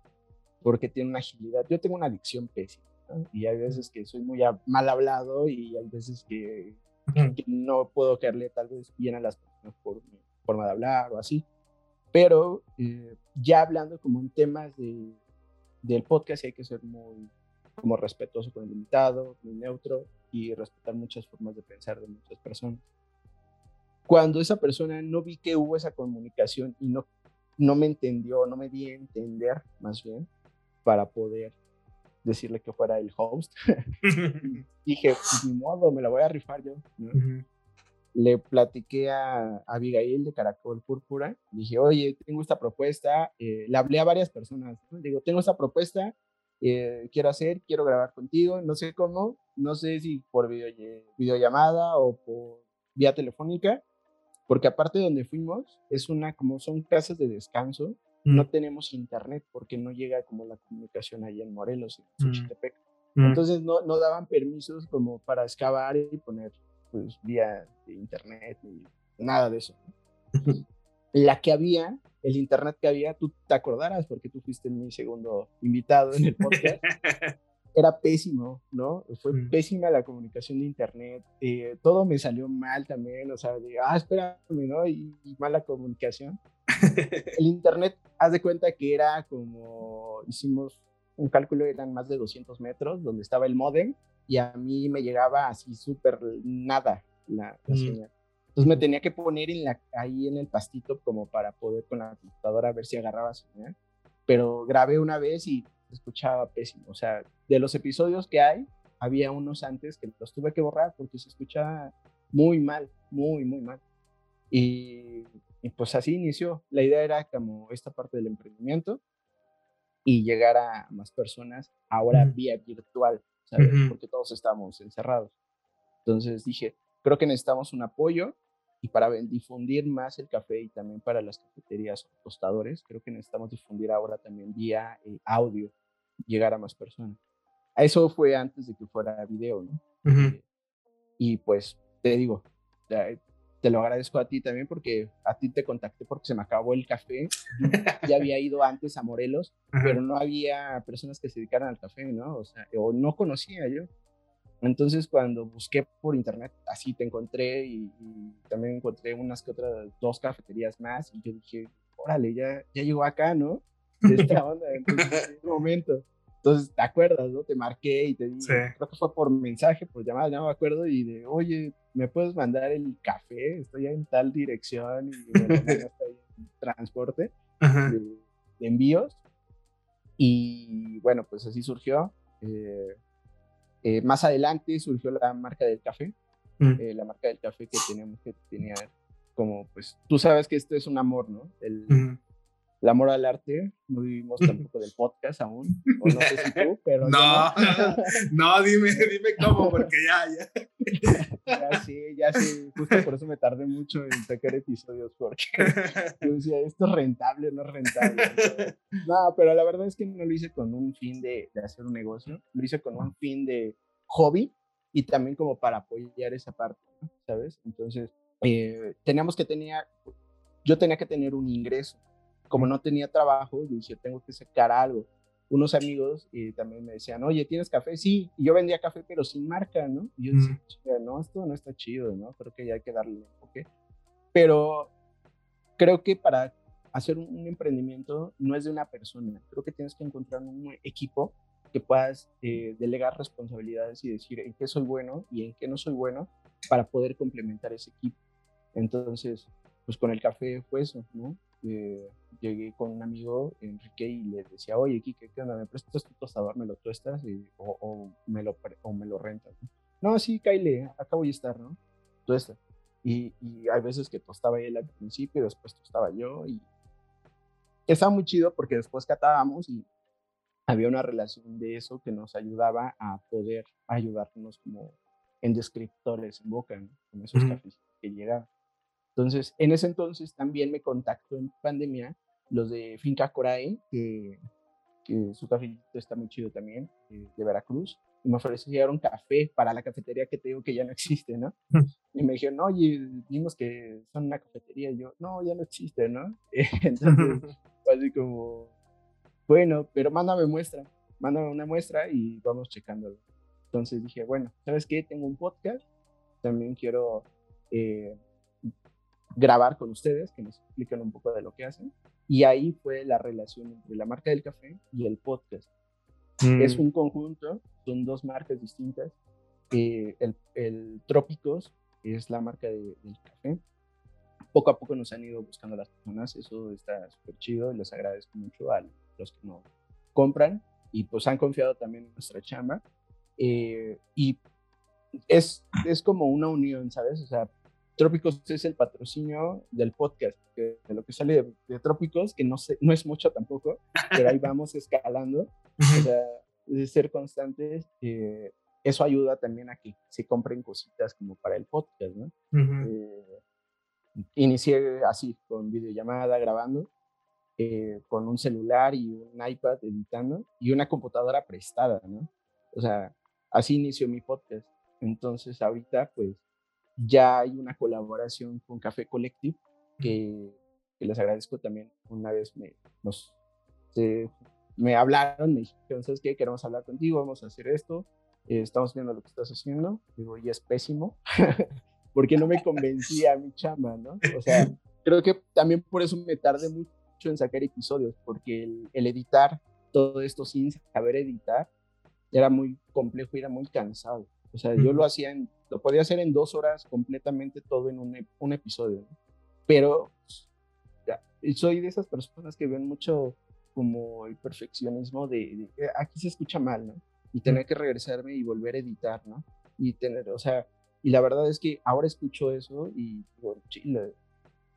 porque tiene una agilidad. Yo tengo una adicción pésima, ¿no? y hay veces que soy muy mal hablado y hay veces que, que no puedo caerle tal vez bien a las personas por mi forma de hablar o así. Pero eh, ya hablando como en temas de, del podcast, hay que ser muy como respetuoso con el invitado, muy neutro y respetar muchas formas de pensar de muchas personas. Cuando esa persona no vi que hubo esa comunicación y no, no me entendió, no me di a entender más bien para poder decirle que fuera el host, dije, pues ni modo, me la voy a rifar yo. ¿no? Ujú. Le platiqué a, a Abigail de Caracol Púrpura. Dije, oye, tengo esta propuesta. eh, le hablé a varias personas. ¿no? Digo, tengo esta propuesta, eh, quiero hacer, quiero grabar contigo. No sé cómo, no sé si por video, videollamada o por vía telefónica. porque aparte de donde fuimos, es una, como son casas de descanso, no Mm, tenemos internet porque no llega como la comunicación allá en Morelos, en Mm. Xochitepec. mm, Entonces no, no daban permisos como para excavar y poner pues vía internet ni nada de eso. La que había, el internet que había, tú te acordarás porque tú fuiste mi segundo invitado en el podcast, era pésimo, ¿no? Fue Mm. pésima la comunicación de internet, eh, todo me salió mal también, o sea, de, ah, espérame, ¿no? Y, y mala comunicación. El internet, haz de cuenta que era como, hicimos un cálculo, eran más de 200 metros, donde estaba el modem, y a mí me llegaba así súper nada la, la Mm. señal. Entonces me tenía que poner en la, ahí en el pastito como para poder con la computadora ver si agarraba señal. Pero grabé una vez y escuchaba pésimo. O sea, de los episodios que hay, había unos antes que los tuve que borrar porque se escuchaba muy mal, muy, muy mal. Y, y pues así inició. La idea era como esta parte del emprendimiento y llegar a más personas ahora Ujú. vía virtual, ¿sabes? Ujú. Porque todos estábamos encerrados. Entonces dije, creo que necesitamos un apoyo y para difundir más el café y también para las cafeterías o tostadores, creo que necesitamos difundir ahora también vía eh, audio, llegar a más personas. Eso fue antes de que fuera video, ¿no? Ujú. Eh, Y pues te digo, eh, te lo agradezco a ti también porque a ti te contacté porque se me acabó el café. Ya había ido antes a Morelos, Ajá. pero no había personas que se dedicaran al café, ¿no? O sea, o no conocía yo. Entonces cuando busqué por internet, así te encontré y, y también encontré unas que otras dos cafeterías más y yo dije, órale, ya, ya llegó acá, ¿no? De esta onda, entonces, en este momento. Entonces, ¿te acuerdas, no? Te marqué y te dije, Sí. creo que fue por mensaje, por llamada, ya no me acuerdo, y de, oye, ¿me puedes mandar el café? Estoy en tal dirección y me en transporte de, de envíos. Y bueno, pues así surgió. Eh, eh, más adelante surgió la marca del café, Mm. eh, la marca del café que teníamos que tenía como, pues, tú sabes que esto es un amor, ¿no? El, Ujú. El amor al arte, no vivimos tampoco del podcast aún, o no sé si tú, pero yo No, no, dime, dime cómo, porque ya, ya. ya sí, ya sí, justo por eso me tardé mucho en sacar episodios, porque yo decía, esto es rentable, no es rentable. Entonces, No, pero la verdad es que no lo hice con un fin de, de hacer un negocio, lo hice con un fin de hobby y también como para apoyar esa parte, ¿no? ¿sabes? Entonces, eh, teníamos que tener, yo tenía que tener un ingreso. Como no tenía trabajo, yo decía, tengo que sacar algo. Unos amigos eh, también me decían, oye, ¿tienes café? Sí, y yo vendía café, pero sin marca, ¿no? Y yo Mm. "Chica, no, esto no está chido, ¿no? Creo que ya hay que darle enfoque. Pero creo que para hacer un, un emprendimiento no es de una persona. Creo que tienes que encontrar un equipo que puedas eh, delegar responsabilidades y decir en qué soy bueno y en qué no soy bueno para poder complementar ese equipo. Entonces, pues con el café fue eso, ¿no? Eh, llegué con un amigo, Enrique, y le decía, oye, Kike, ¿qué onda? ¿Me prestas tu tostador? ¿Me lo tuestas? Y- o, o me lo, o me lo rentas? No, no sí, Kyle, acá voy a estar, ¿no? Tuesta. Y, y hay veces que tostaba él al principio y después tostaba yo. Y estaba muy chido porque después catábamos y había una relación de eso que nos ayudaba a poder ayudarnos como en descriptores en boca, ¿no? con esos Ujú. cafés que llegaban. Entonces, en ese entonces también me contactó en pandemia los de Finca Corae, que, que su cafecito está muy chido también, eh, de Veracruz, y me ofrecieron café para la cafetería que te digo que ya no existe, ¿no? Y me dijeron, oye, vimos que son una cafetería, y yo, no, ya no existe, ¿no? Entonces, fue así como, bueno, pero mándame muestra, mándame una muestra y vamos checándolo. Entonces dije, bueno, ¿sabes qué? Tengo un podcast, también quiero eh, grabar con ustedes, que nos expliquen un poco de lo que hacen. Y ahí fue la relación entre la marca del café y el podcast. Mm. Es un conjunto, son dos marcas distintas. Eh, el, el Trópicos es la marca de- del café. Poco a poco nos han ido buscando las personas, eso está súper chido y les agradezco mucho a los que nos compran y pues han confiado también en nuestra chamba. Eh, y es, es como una unión, ¿sabes? O sea, Trópicos es el patrocinio del podcast, de lo que sale de, de Trópicos, que no, sé, no es mucho tampoco, pero ahí vamos escalando o sea, de ser constantes, eh, eso ayuda también a que se compren cositas como para el podcast, ¿no? Eh, inicié así, con videollamada, grabando, eh, con un celular y un iPad editando y una computadora prestada, ¿no? O sea, así inició mi podcast. Entonces ahorita pues ya hay una colaboración con Café Collective que, les agradezco también. Una vez me, nos, me hablaron, me dijeron, ¿sabes qué? Queremos hablar contigo, vamos a hacer esto, eh, estamos viendo lo que estás haciendo. Digo, y es pésimo, porque no me convencía mi chamba, ¿no? O sea, creo que también por eso me tardé mucho en sacar episodios, porque el, el editar todo esto sin saber editar era muy complejo y era muy cansado. O sea, yo lo hacía en, lo podía hacer en dos horas completamente todo en un, un episodio, ¿no? Pero ya, soy de esas personas que ven mucho como el perfeccionismo de, eh, aquí se escucha mal, ¿no? Y tener que regresarme y volver a editar, ¿no? Y tener, o sea, y la verdad es que ahora escucho eso y digo, chile,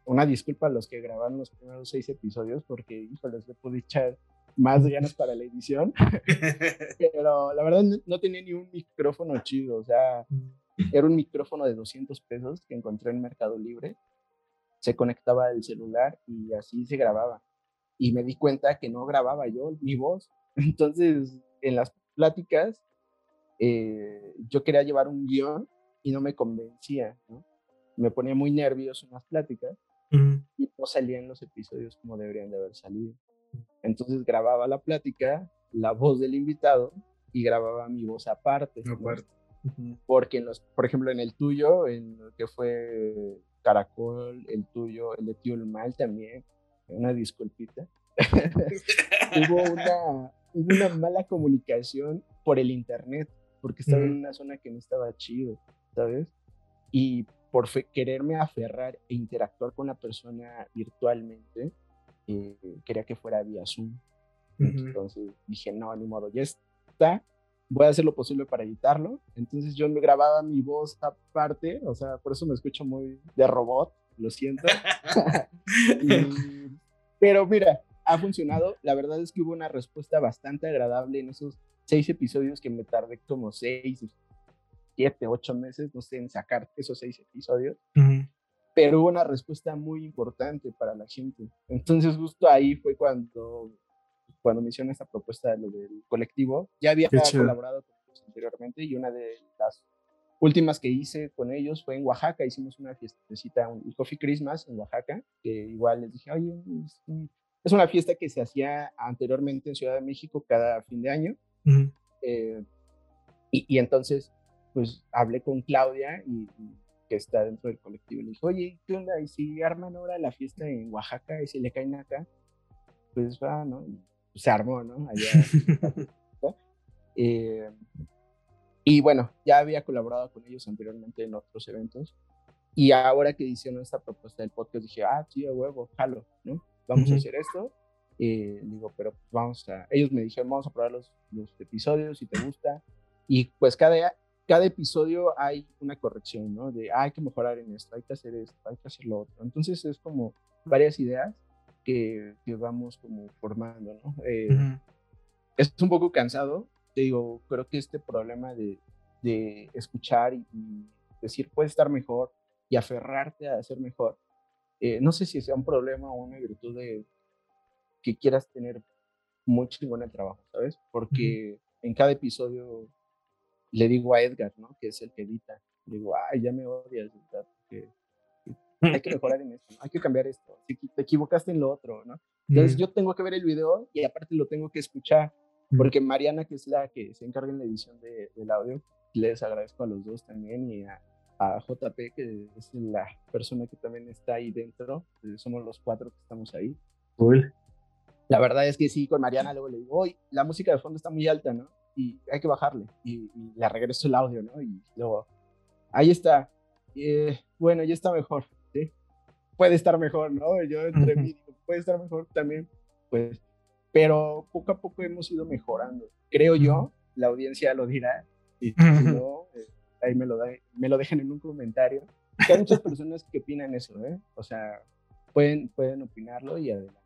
una disculpa a los que graban los primeros seis episodios porque, híjole, les pude echar más ganas para la edición. Pero la verdad no tenía ni un micrófono chido, o sea, era un micrófono de 200 pesos que encontré en Mercado Libre. Se conectaba al celular y así se grababa. Y me di cuenta que no grababa yo mi voz. Entonces, en las pláticas, eh, yo quería llevar un guion y no me convencía, ¿no? Me ponía muy nervioso en las pláticas y no salían los episodios como deberían de haber salido. Entonces grababa la plática, la voz del invitado y grababa mi voz aparte. Porque en los, por ejemplo, en el tuyo, en lo que fue Caracol, el tuyo, el de Tío Mal también, una disculpita. hubo, una, una mala comunicación por el internet, porque estaba en una zona que no estaba chido, ¿sabes? Y por quererme aferrar e interactuar con la persona virtualmente, eh, quería que fuera vía Zoom. Entonces dije, no, ni modo, ya está, voy a hacer lo posible para editarlo. Entonces yo me grababa mi voz aparte, o sea, por eso me escucho muy de robot, lo siento. pero mira, ha funcionado. La verdad es que hubo una respuesta bastante agradable en esos seis episodios que me tardé como seis, siete, ocho meses, no sé, en sacar esos seis episodios pero hubo una respuesta muy importante para la gente. Entonces justo ahí fue cuando, cuando me hicieron esta propuesta de lo del colectivo. Ya había colaborado con ellos anteriormente y una de las últimas que hice con ellos fue en Oaxaca. Hicimos una fiestecita, un Coffee Christmas en Oaxaca, que igual les dije, oye, es una fiesta que se hacía anteriormente en Ciudad de México cada fin de año. Eh, y, y, entonces, pues hablé con Claudia y, que está dentro del colectivo. Le dijo, oye, ¿qué onda? Y si arman ahora la fiesta en Oaxaca y si le caen acá, pues va, ¿no? Pues, se armó, ¿no? Allá. eh, y bueno, ya había colaborado con ellos anteriormente en otros eventos. Y ahora que hicieron esta propuesta del podcast, dije, ah, sí, a huevo, jalo, ¿no? Vamos a hacer esto. Eh, digo, pero pues vamos a. Ellos me dijeron, vamos a probar los, los episodios si te gusta. Y pues cada, cada episodio hay una corrección, ¿no? De ah, hay que mejorar en esto, hay que hacer esto, hay que hacer lo otro. Entonces es como varias ideas que, que vamos como formando, ¿no? Eh, es un poco cansado, te digo, creo que este problema de, de escuchar y, decir puede estar mejor y aferrarte a hacer mejor, eh, no sé si sea un problema o una virtud de que quieras tener muy chingón el trabajo, ¿sabes? Porque en cada episodio le digo a Edgar, ¿no? Que es el que edita. Le digo, ay, ya me odias, porque hay que mejorar en esto, hay que cambiar esto, te equivocaste en lo otro, ¿no? Entonces yo tengo que ver el video y aparte lo tengo que escuchar, porque Mariana, que es la que se encarga en la edición de, del audio, les agradezco a los dos también y a, a, JP, que es la persona que también está ahí dentro, eh, somos los cuatro que estamos ahí. Cool. La verdad es que sí, con Mariana luego le digo, hoy la música de fondo está muy alta, ¿no? Y hay que bajarle. Y, le regreso el audio, ¿no? Y luego, ahí está. Eh, bueno, ya está mejor, ¿sí? Puede estar mejor, ¿no? Yo entre mí puede estar mejor también, pues. Pero poco a poco hemos ido mejorando. Creo yo, la audiencia lo dirá. Y si no, eh, ahí me lo, da, me lo dejan en un comentario. hay muchas personas que opinan eso, ¿eh? O sea, pueden, pueden opinarlo y adelante,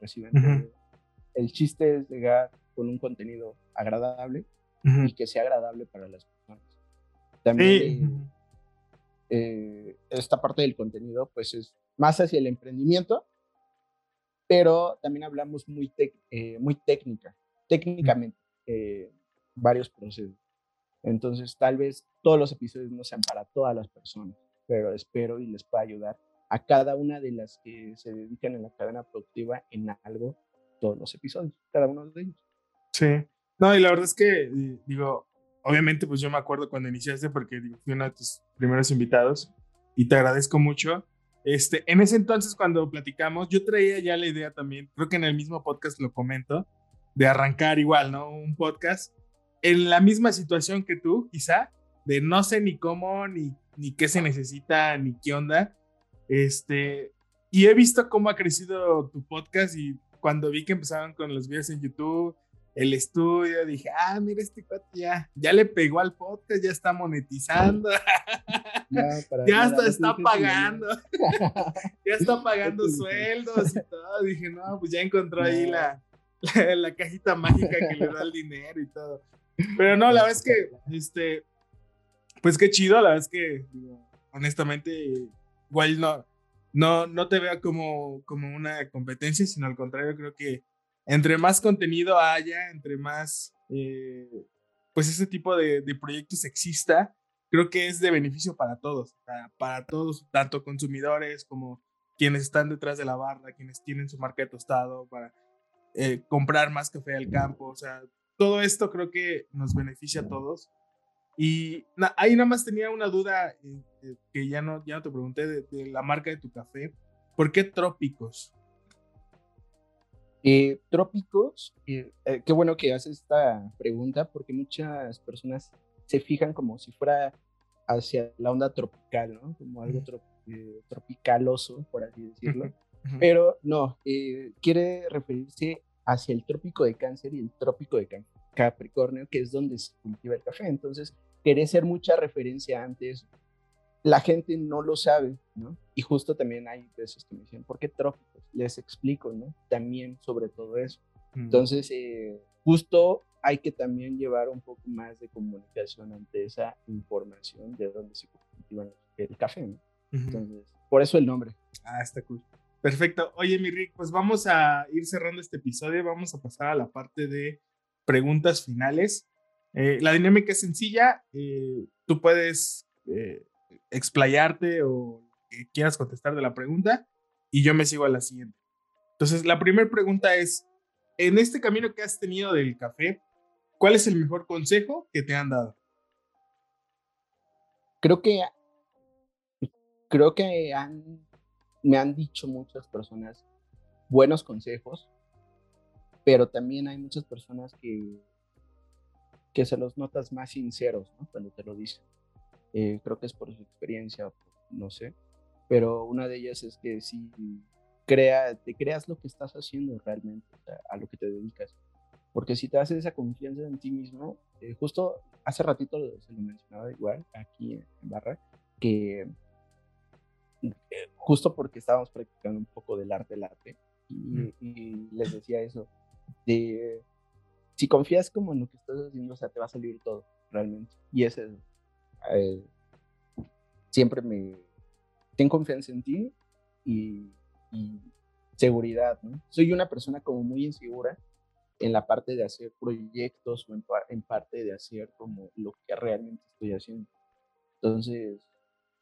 reciben. El chiste es llegar con un contenido agradable y que sea agradable para las personas. También eh, esta parte del contenido pues es más hacia el emprendimiento, pero también hablamos muy, eh, muy técnica, técnicamente, eh, varios procesos. Entonces, tal vez todos los episodios no sean para todas las personas, pero espero y les pueda ayudar a cada una de las que se dedican en la cadena productiva en algo, todos los episodios, cada uno de ellos. Sí, no, y la verdad es que, digo, obviamente, pues yo me acuerdo cuando iniciaste, porque fui uno de tus primeros invitados y te agradezco mucho. Este, en ese entonces, cuando platicamos, yo traía ya la idea también, creo que en el mismo podcast lo comento, de arrancar igual, ¿no? Un podcast en la misma situación que tú, quizá, de no sé ni cómo, ni, ni qué se necesita, ni qué onda. Este, y he visto cómo ha crecido tu podcast y cuando vi que empezaban con los videos en YouTube, el estudio, dije, ah, mira, este cuate ya, ya le pegó al podcast, ya está monetizando. ya hasta está pagando. ya está pagando sueldos y todo. Dije, no, pues ya encontró ahí la, la, cajita mágica que le da el dinero y todo. Pero no, la verdad es que, este, pues qué chido, la verdad es que, honestamente, igual no, no, no te veo como, como una competencia, sino al contrario, creo que entre más contenido haya, entre más, eh, pues ese tipo de, proyectos exista, creo que es de beneficio para todos, para, todos, tanto consumidores como quienes están detrás de la barra, quienes tienen su marca de tostado, para eh, comprar más café al campo, o sea, todo esto creo que nos beneficia a todos. Y ahí nada más tenía una duda eh, que ya no, ya te pregunté de, de, la marca de tu café. ¿Por qué trópicos? Eh, trópicos, eh, eh, qué bueno que haces esta pregunta porque muchas personas se fijan como si fuera hacia la onda tropical, ¿no? Como algo tropicaloso, por así decirlo. Pero no, quiere referirse hacia el trópico de cáncer y el trópico de Capricornio, que es donde se cultiva el café. Entonces, quiere ser mucha referencia antes la gente no lo sabe, ¿no? Y justo también hay veces que me dicen, ¿por qué trópicos? Les explico, ¿no? También sobre todo eso. Mm. Entonces, eh, justo hay que también llevar un poco más de comunicación ante esa información de dónde se cultiva el café, ¿no? Entonces, por eso el nombre. Ah, está cool. Perfecto. Oye, mi Rick, pues vamos a ir cerrando este episodio. Vamos a pasar a la parte de preguntas finales. Eh, la dinámica es sencilla. Eh, tú puedes explayarte o quieras contestar de la pregunta y yo me sigo a la siguiente. Entonces, la primera pregunta es, en este camino que has tenido del café, ¿cuál es el mejor consejo que te han dado? Creo que creo que han, me han dicho muchas personas buenos consejos, pero también hay muchas personas que, que se los notas más sinceros cuando te lo dicen. Eh, creo que es por su experiencia, no sé, pero una de ellas es que si crea, te creas lo que estás haciendo realmente, a lo que te dedicas. Porque si te haces esa confianza en ti mismo, eh, justo hace ratito se lo mencionaba igual aquí en Barra, que eh, justo porque estábamos practicando un poco del arte del arte, y, y, les decía eso, de si confías como en lo que estás haciendo, o sea, te va a salir todo, realmente. Y es eso. Eh, siempre me... Ten confianza en ti y, seguridad, ¿no? Soy una persona como muy insegura en la parte de hacer proyectos o en, parte de hacer como lo que realmente estoy haciendo. Entonces,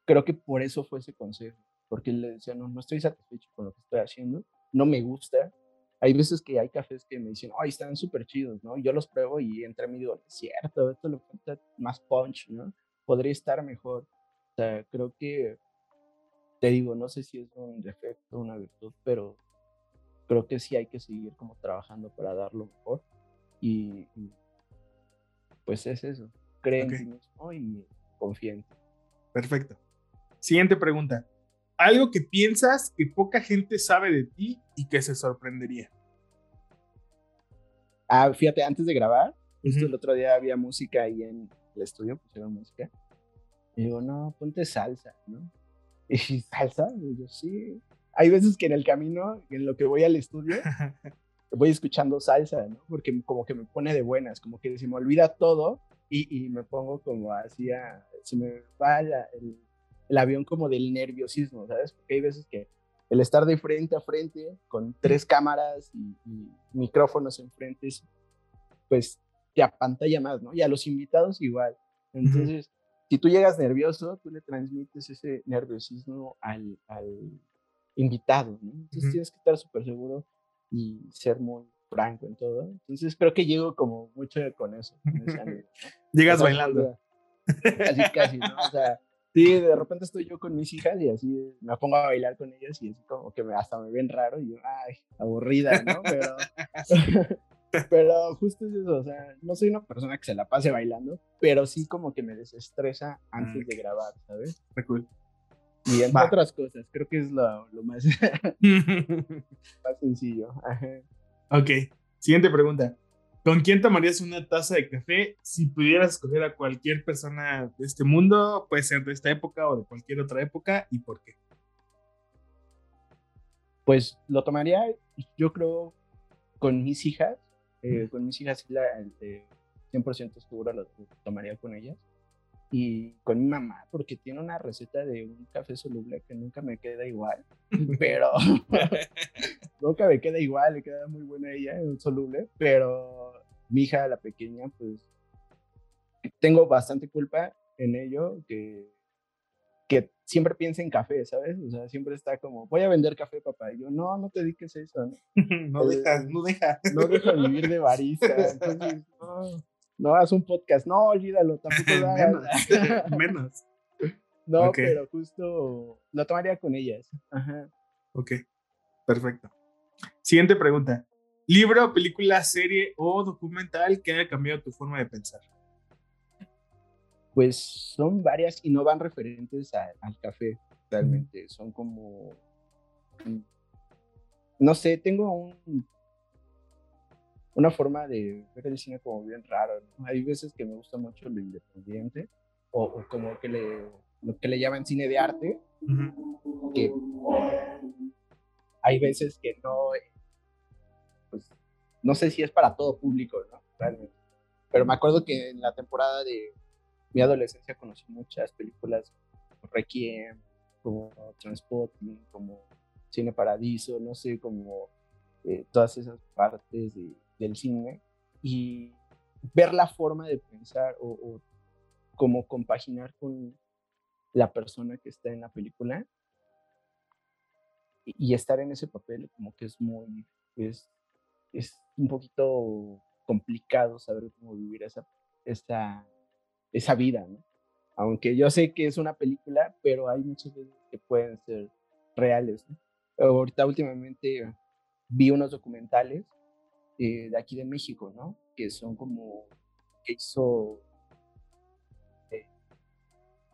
creo que por eso fue ese consejo, porque le decía, no, no estoy satisfecho con lo que estoy haciendo, no me gusta. Hay veces que hay cafés que me dicen, ay, están súper chidos, ¿no? Yo los pruebo y entre mí digo, es cierto, esto le falta más punch, ¿no? Podría estar mejor. O sea, creo que, te digo, no sé si es un defecto, una virtud, pero creo que sí hay que seguir como trabajando para dar lo mejor. Y, pues es eso, cree en ti mismo y ti. Perfecto. Siguiente pregunta. Algo que piensas que poca gente sabe de ti y que se sorprendería. Ah, fíjate, antes de grabar, justo el otro día había música ahí en, el estudio, pusieron música. Y digo, no, ponte salsa, ¿no? Y salsa, y yo sí. Hay veces que en el camino, en lo que voy al estudio, voy escuchando salsa, ¿no? Porque como que me pone de buenas, como que se me olvida todo y, y me pongo como así a, se me va el, el avión como del nerviosismo, ¿sabes? Porque hay veces que el estar de frente a frente con tres cámaras y, micrófonos enfrente, pues te apantalla más, ¿no? Y a los invitados igual. Entonces, si tú llegas nervioso, tú le transmites ese nerviosismo al, invitado, ¿no? Entonces tienes que estar súper seguro y ser muy franco en todo. Entonces creo que llego como mucho con eso. Llegas bailando. Así casi, ¿no? O sea, sí, de repente estoy yo con mis hijas y así me pongo a bailar con ellas y así como que me, hasta me ven raro y yo, ay, aburrida, ¿no? Pero, pero justo es eso, o sea, no soy una persona que se la pase bailando, pero sí como que me desestresa antes de grabar, ¿sabes? Muy cool. Y entre otras cosas, creo que es lo, lo más, más sencillo. Ok, siguiente pregunta. ¿Con quién tomarías una taza de café si pudieras escoger a cualquier persona de este mundo? Puede ser de esta época o de cualquier otra época y por qué. Pues lo tomaría, yo creo, con mis hijas. Eh, con mis hijas, la, 100% seguro lo tomaría con ellas. Y con mi mamá, porque tiene una receta de un café soluble que nunca me queda igual, pero nunca me queda igual, le queda muy buena ella, un soluble, pero mi hija, la pequeña, pues tengo bastante culpa en ello, que, que siempre piensa en café, ¿sabes? O sea, siempre está como, voy a vender café, papá. Y yo, no, no te dediques a eso, ¿no? no deja, no deja. No deja vivir de barista. Entonces, no no, haz un podcast, no, olvídalo, tampoco lo menos, menos. No, pero justo lo tomaría con ellas. Ajá. Ok, perfecto. Siguiente pregunta. ¿Libro, película, serie o documental que haya cambiado tu forma de pensar? Pues son varias y no van referentes al café, realmente. Son como... Mm, no sé, tengo un una forma de ver el cine como bien raro. Hay veces que me gusta mucho lo independiente o, como que le, lo que le llaman cine de arte, que hay veces que no, pues, no sé si es para todo público, ¿no? Realmente. Pero me acuerdo que en la temporada de mi adolescencia conocí muchas películas como Requiem, como Transporting, como Cine Paradiso, no sé, como eh, todas esas partes de del cine. Y ver la forma de pensar o, o como compaginar con la persona que está en la película y, estar en ese papel como que es muy, es, es un poquito complicado saber cómo vivir esa, esa, esa vida, ¿no? Aunque yo sé que es una película, pero hay muchas veces que pueden ser reales. Ahorita últimamente vi unos documentales eh, de aquí de México, ¿no? Que son como que hizo eh,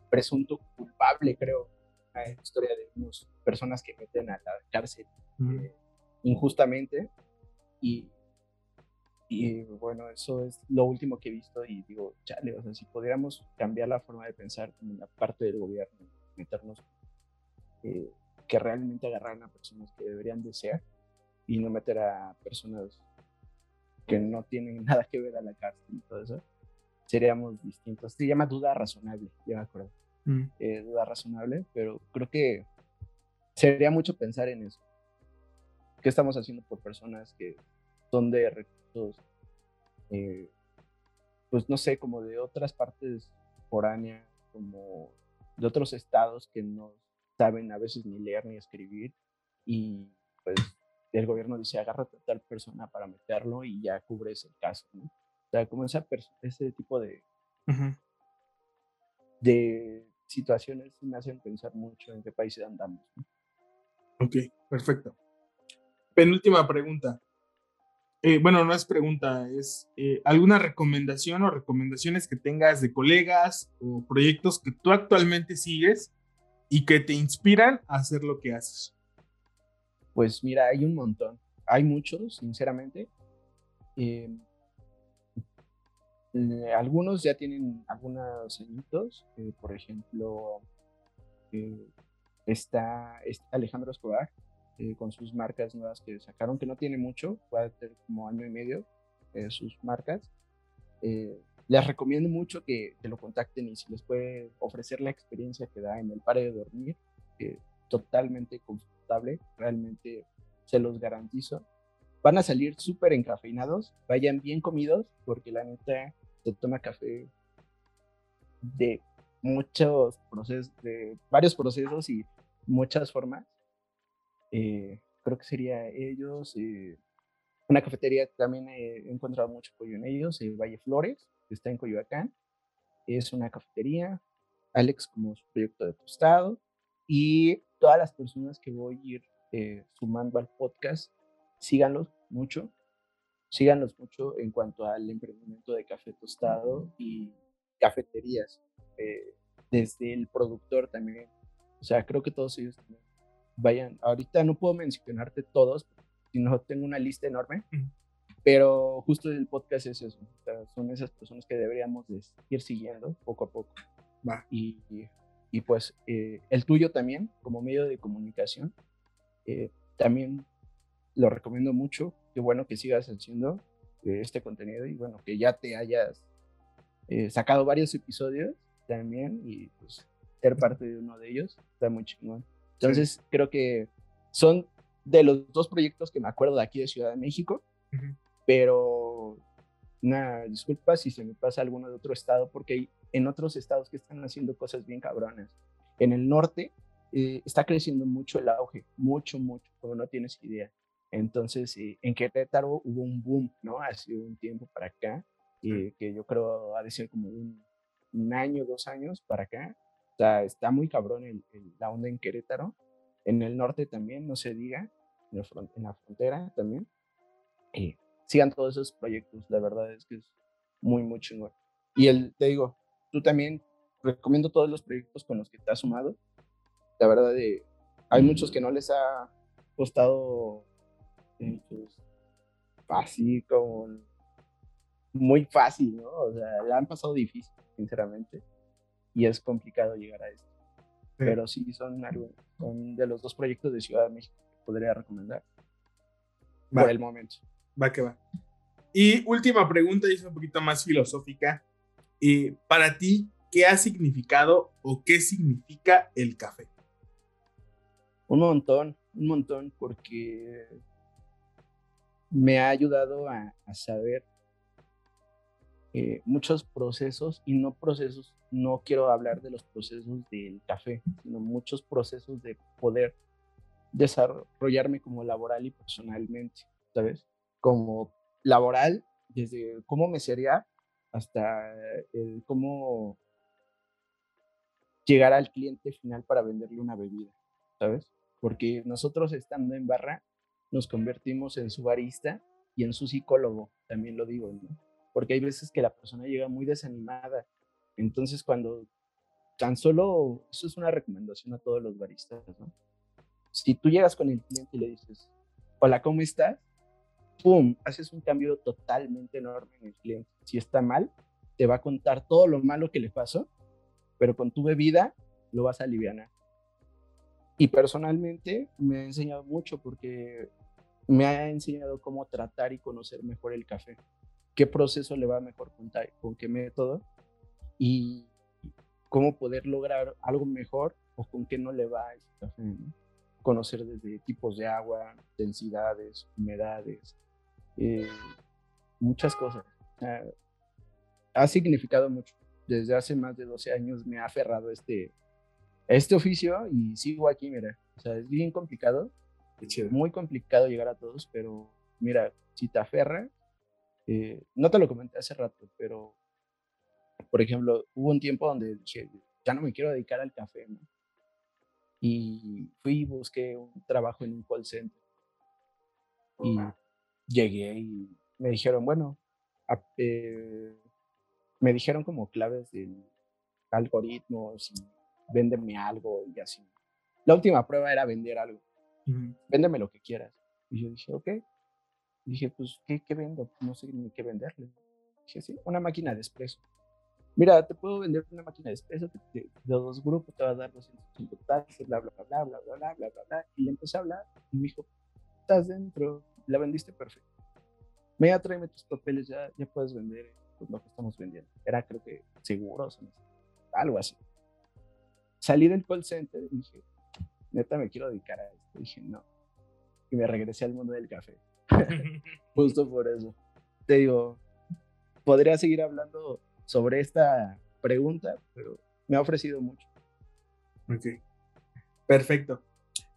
presunto culpable, creo, la historia de unas personas que meten a la cárcel eh, injustamente y, y bueno, eso es lo último que he visto y digo, chale, o sea, si pudiéramos cambiar la forma de pensar como la parte del gobierno, meternos, que realmente agarraran a personas que deberían de ser y no meter a personas que no tienen nada que ver a la cárcel y todo eso, seríamos distintos. Se llama duda razonable, ya me acuerdo. Mm. Eh, duda razonable, pero creo que sería mucho pensar en eso. ¿Qué estamos haciendo por personas que son de recursos, eh, pues no sé, como de otras partes foráneas, como de otros estados que no saben a veces ni leer ni escribir y pues el gobierno dice, agárrate a tal persona para meterlo y ya cubres el caso, ¿no? O sea, como esa ese tipo de, de situaciones me hacen pensar mucho en qué país andamos. ¿no? Ok, perfecto. Penúltima pregunta. Eh, bueno, no es pregunta, es eh, alguna recomendación o recomendaciones que tengas de colegas o proyectos que tú actualmente sigues y que te inspiran a hacer lo que haces. Pues mira, hay un montón. Hay muchos, sinceramente. Eh, algunos ya tienen algunos añitos. Por ejemplo, eh, está, Alejandro Escobar con sus marcas nuevas que sacaron, que no tiene mucho, puede tener como año y medio sus marcas. les recomiendo mucho que, que, lo contacten y si les puede ofrecer la experiencia que da en el pare de dormir, totalmente confortable, realmente se los garantizo. Van a salir súper encafeinados, vayan bien comidos, porque la neta se toma café de muchos procesos, de varios procesos y muchas formas. Eh, creo que sería ellos. Eh, una cafetería que también he encontrado mucho apoyo en ellos, eh, Valle Flores, que está en Coyoacán. Es una cafetería. Alex como su proyecto de tostado. Y todas las personas que voy a ir sumando al podcast, síganlos mucho. Síganlos mucho en cuanto al emprendimiento de café tostado y cafeterías. desde el productor también. O sea, creo que todos ellos también vayan, ahorita no puedo mencionarte todos, sino tengo una lista enorme, pero justo el podcast es eso, son esas personas que deberíamos ir siguiendo poco a poco. Va. Y, y, pues eh, el tuyo también, como medio de comunicación, eh, también lo recomiendo mucho, qué bueno que sigas haciendo eh, este contenido y bueno, que ya te hayas sacado varios episodios también y pues ser parte de uno de ellos, está muy chingón. Entonces, creo que son de los dos proyectos que me acuerdo de aquí de Ciudad de México, pero una disculpa si se me pasa alguno de otro estado, porque hay en otros estados que están haciendo cosas bien cabronas. En el norte eh, está creciendo mucho el auge, mucho, mucho, como no tienes idea. Entonces, eh, en Querétaro hubo un boom, ¿no? Hace un tiempo para acá, eh, que yo creo ha de ser como un, un año, dos años para acá, sea, está muy cabrón el, la onda en Querétaro. En el norte también, no se diga, en, la frontera también. y sigan todos esos proyectos, la verdad es que es muy, muy chingón. Y el, te digo, tú también recomiendo todos los proyectos con los que te has sumado. La verdad, de, hay muchos que no les ha costado eh, pues, fácil, como muy fácil, ¿no? O sea, le han pasado difícil, sinceramente y es complicado llegar a esto. Pero sí, son, algo, son de los dos proyectos de Ciudad de México que podría recomendar por el momento. Va que va. Y última pregunta, y es un poquito más filosófica. y para ti, ¿qué ha significado o qué significa el café? Un montón, un montón, porque me ha ayudado a, a saber eh, muchos procesos y no procesos, no quiero hablar de los procesos del café, sino muchos procesos de poder desarrollarme como laboral y personalmente, ¿sabes? Como laboral, desde cómo me sería hasta cómo llegar al cliente final para venderle una bebida, ¿sabes? Porque nosotros estando en barra nos convertimos en su barista y en su psicólogo, también lo digo, ¿no? Porque hay veces que la persona llega muy desanimada. Entonces, cuando tan solo, eso es una recomendación a todos los baristas, ¿no? Si tú llegas con el cliente y le dices, hola, ¿cómo estás? ¡Pum! Haces un cambio totalmente enorme en el cliente. Si está mal, te va a contar todo lo malo que le pasó, pero con tu bebida lo vas a aliviar. Y personalmente me ha enseñado mucho porque me ha enseñado cómo tratar y conocer mejor el café qué proceso le va mejor con, con qué método y cómo poder lograr algo mejor o con qué no le va a ese café. Conocer desde tipos de agua, densidades, humedades, eh, muchas cosas. ha significado mucho. Desde hace más de 12 años me ha aferrado este, este oficio y sigo aquí, mira. O sea, es bien complicado, muy complicado llegar a todos, pero mira, si te aferras, eh, no te lo comenté hace rato, pero, por ejemplo, hubo un tiempo donde dije, ya no me quiero dedicar al café, Y fui y busqué un trabajo en un call center. Y llegué y me dijeron, bueno, eh, me dijeron como claves del algoritmos y véndeme algo y así. La última prueba era vender algo. Véndeme lo que quieras. Y yo dije, ok dije, pues, ¿qué, ¿qué, vendo? No sé ni qué venderle. Dije, sí, una máquina de espresso. Mira, te puedo vender una máquina de espresso de, dos grupos, te va a dar 250 taxes, bla, bla, bla, bla, bla, bla, bla, bla. Y le empecé a hablar y me dijo, estás dentro, la vendiste perfecto. Mira, tráeme tus papeles, ya, ya puedes vender pues, lo que estamos vendiendo. Era creo que seguros, algo así. Salí del call center y dije, neta me quiero dedicar a esto. dije, no. Y me regresé al mundo del café. Justo por eso. Te digo, podría seguir hablando sobre esta pregunta, pero me ha ofrecido mucho. Ok. Perfecto.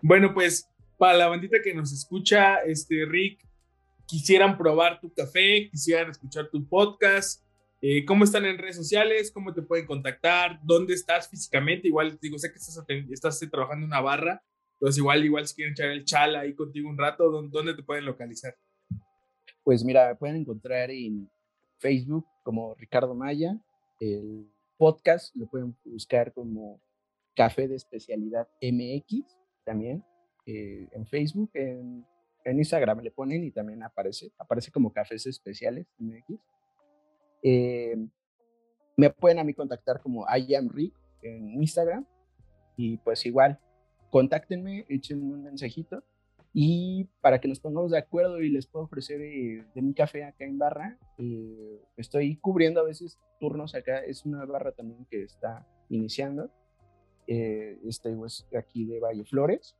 Bueno, pues para la bandita que nos escucha, este Rick, quisieran probar tu café, quisieran escuchar tu podcast, eh, ¿cómo están en redes sociales? ¿Cómo te pueden contactar? ¿Dónde estás físicamente? Igual, digo, sé que estás, estás trabajando en una barra, entonces igual, igual si quieren echar el chala ahí contigo un rato, ¿dónde te pueden localizar? Pues mira, me pueden encontrar en Facebook como Ricardo Maya, el podcast lo pueden buscar como Café de Especialidad MX también, eh, en Facebook, en, Instagram le ponen y también aparece, aparece como Cafés Especiales MX. Eh, me pueden a mí contactar como I am Rick en Instagram y pues igual, contáctenme, échenme un mensajito y para que nos pongamos de acuerdo y les puedo ofrecer eh, de mi café acá en barra, eh, estoy cubriendo a veces turnos acá, es una barra también que está iniciando, eh, este es aquí de Valle Flores,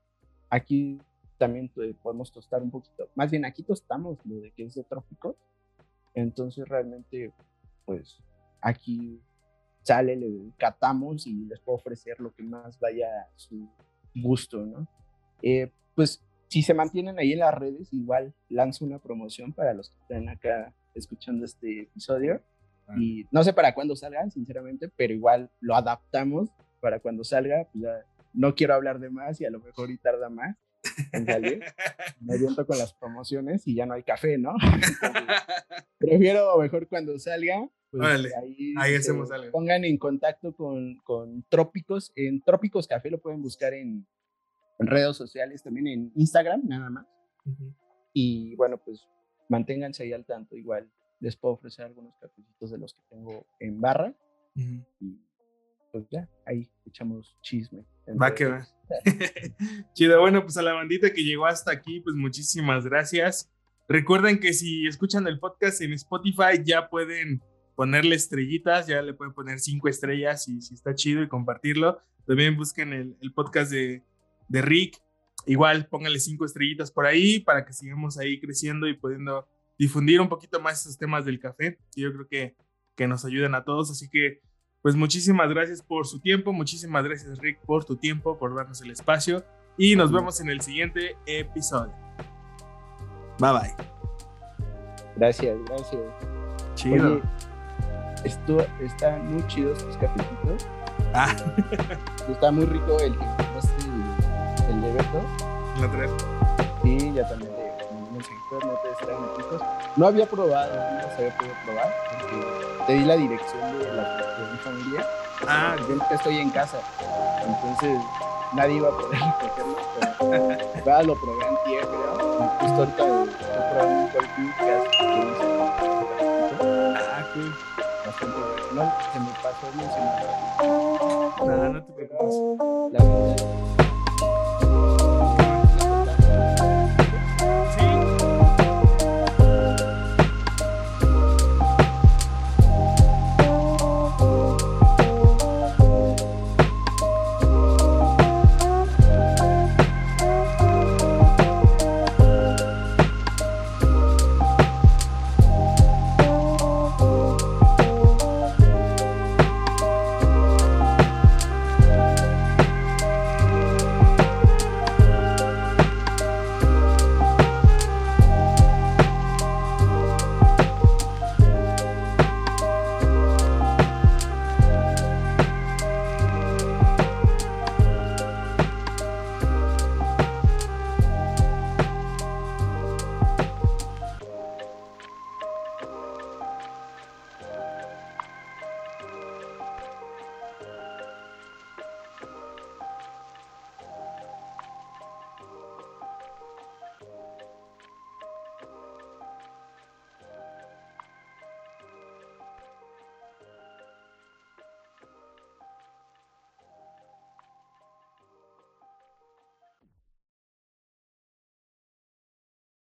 aquí también podemos tostar un poquito, más bien aquí tostamos lo de que es de trópico, entonces realmente pues aquí sale, le catamos y les puedo ofrecer lo que más vaya a su gusto, ¿no? pues si se mantienen ahí en las redes, igual lanzo una promoción para los que están acá escuchando este episodio. Ah. Y no sé para cuándo salga, sinceramente, pero igual lo adaptamos para cuando salga. Pues ya no quiero hablar de más y a lo mejor y tarda más en salir. Me aviento con las promociones y ya no hay café, ¿no? prefiero mejor cuando salga. Pues ahí, ahí hacemos algo. Pongan en contacto con, con Trópicos. En Trópicos Café lo pueden buscar en, en redes sociales, también en Instagram, nada más. Y bueno, pues manténganse ahí al tanto. Igual les puedo ofrecer algunos cafecitos de los que tengo en barra. Y pues ya, ahí echamos chisme. Va que va. Chido, bueno, pues a la bandita que llegó hasta aquí, pues muchísimas gracias. Recuerden que si escuchan el podcast en Spotify ya pueden ponerle estrellitas, ya le pueden poner cinco estrellas y si está chido y compartirlo. También busquen el, el podcast de de Rick. Igual póngale cinco estrellitas por ahí para que sigamos ahí creciendo y pudiendo difundir un poquito más esos temas del café, que yo creo que, que nos ayudan a todos. Así que, pues muchísimas gracias por su tiempo, muchísimas gracias Rick por tu tiempo, por darnos el espacio y nos vemos en el siguiente episodio. Bye bye. Gracias, gracias. Chido. Esto, están muy chidos tus cafecitos. Ah. Está muy rico el que el de Beto. La 3. Sí, ya también no te serán chicos. No había probado, no se había podido probar, porque te di la dirección de, la, de mi familia. Ah, yo que estoy en casa, entonces nadie iba a poder recogerlo, pero lo probé en tierra, creo. Justo ahorita estoy probando un No, se me pasó mencionar. Nada, no te preocupes. La verdad.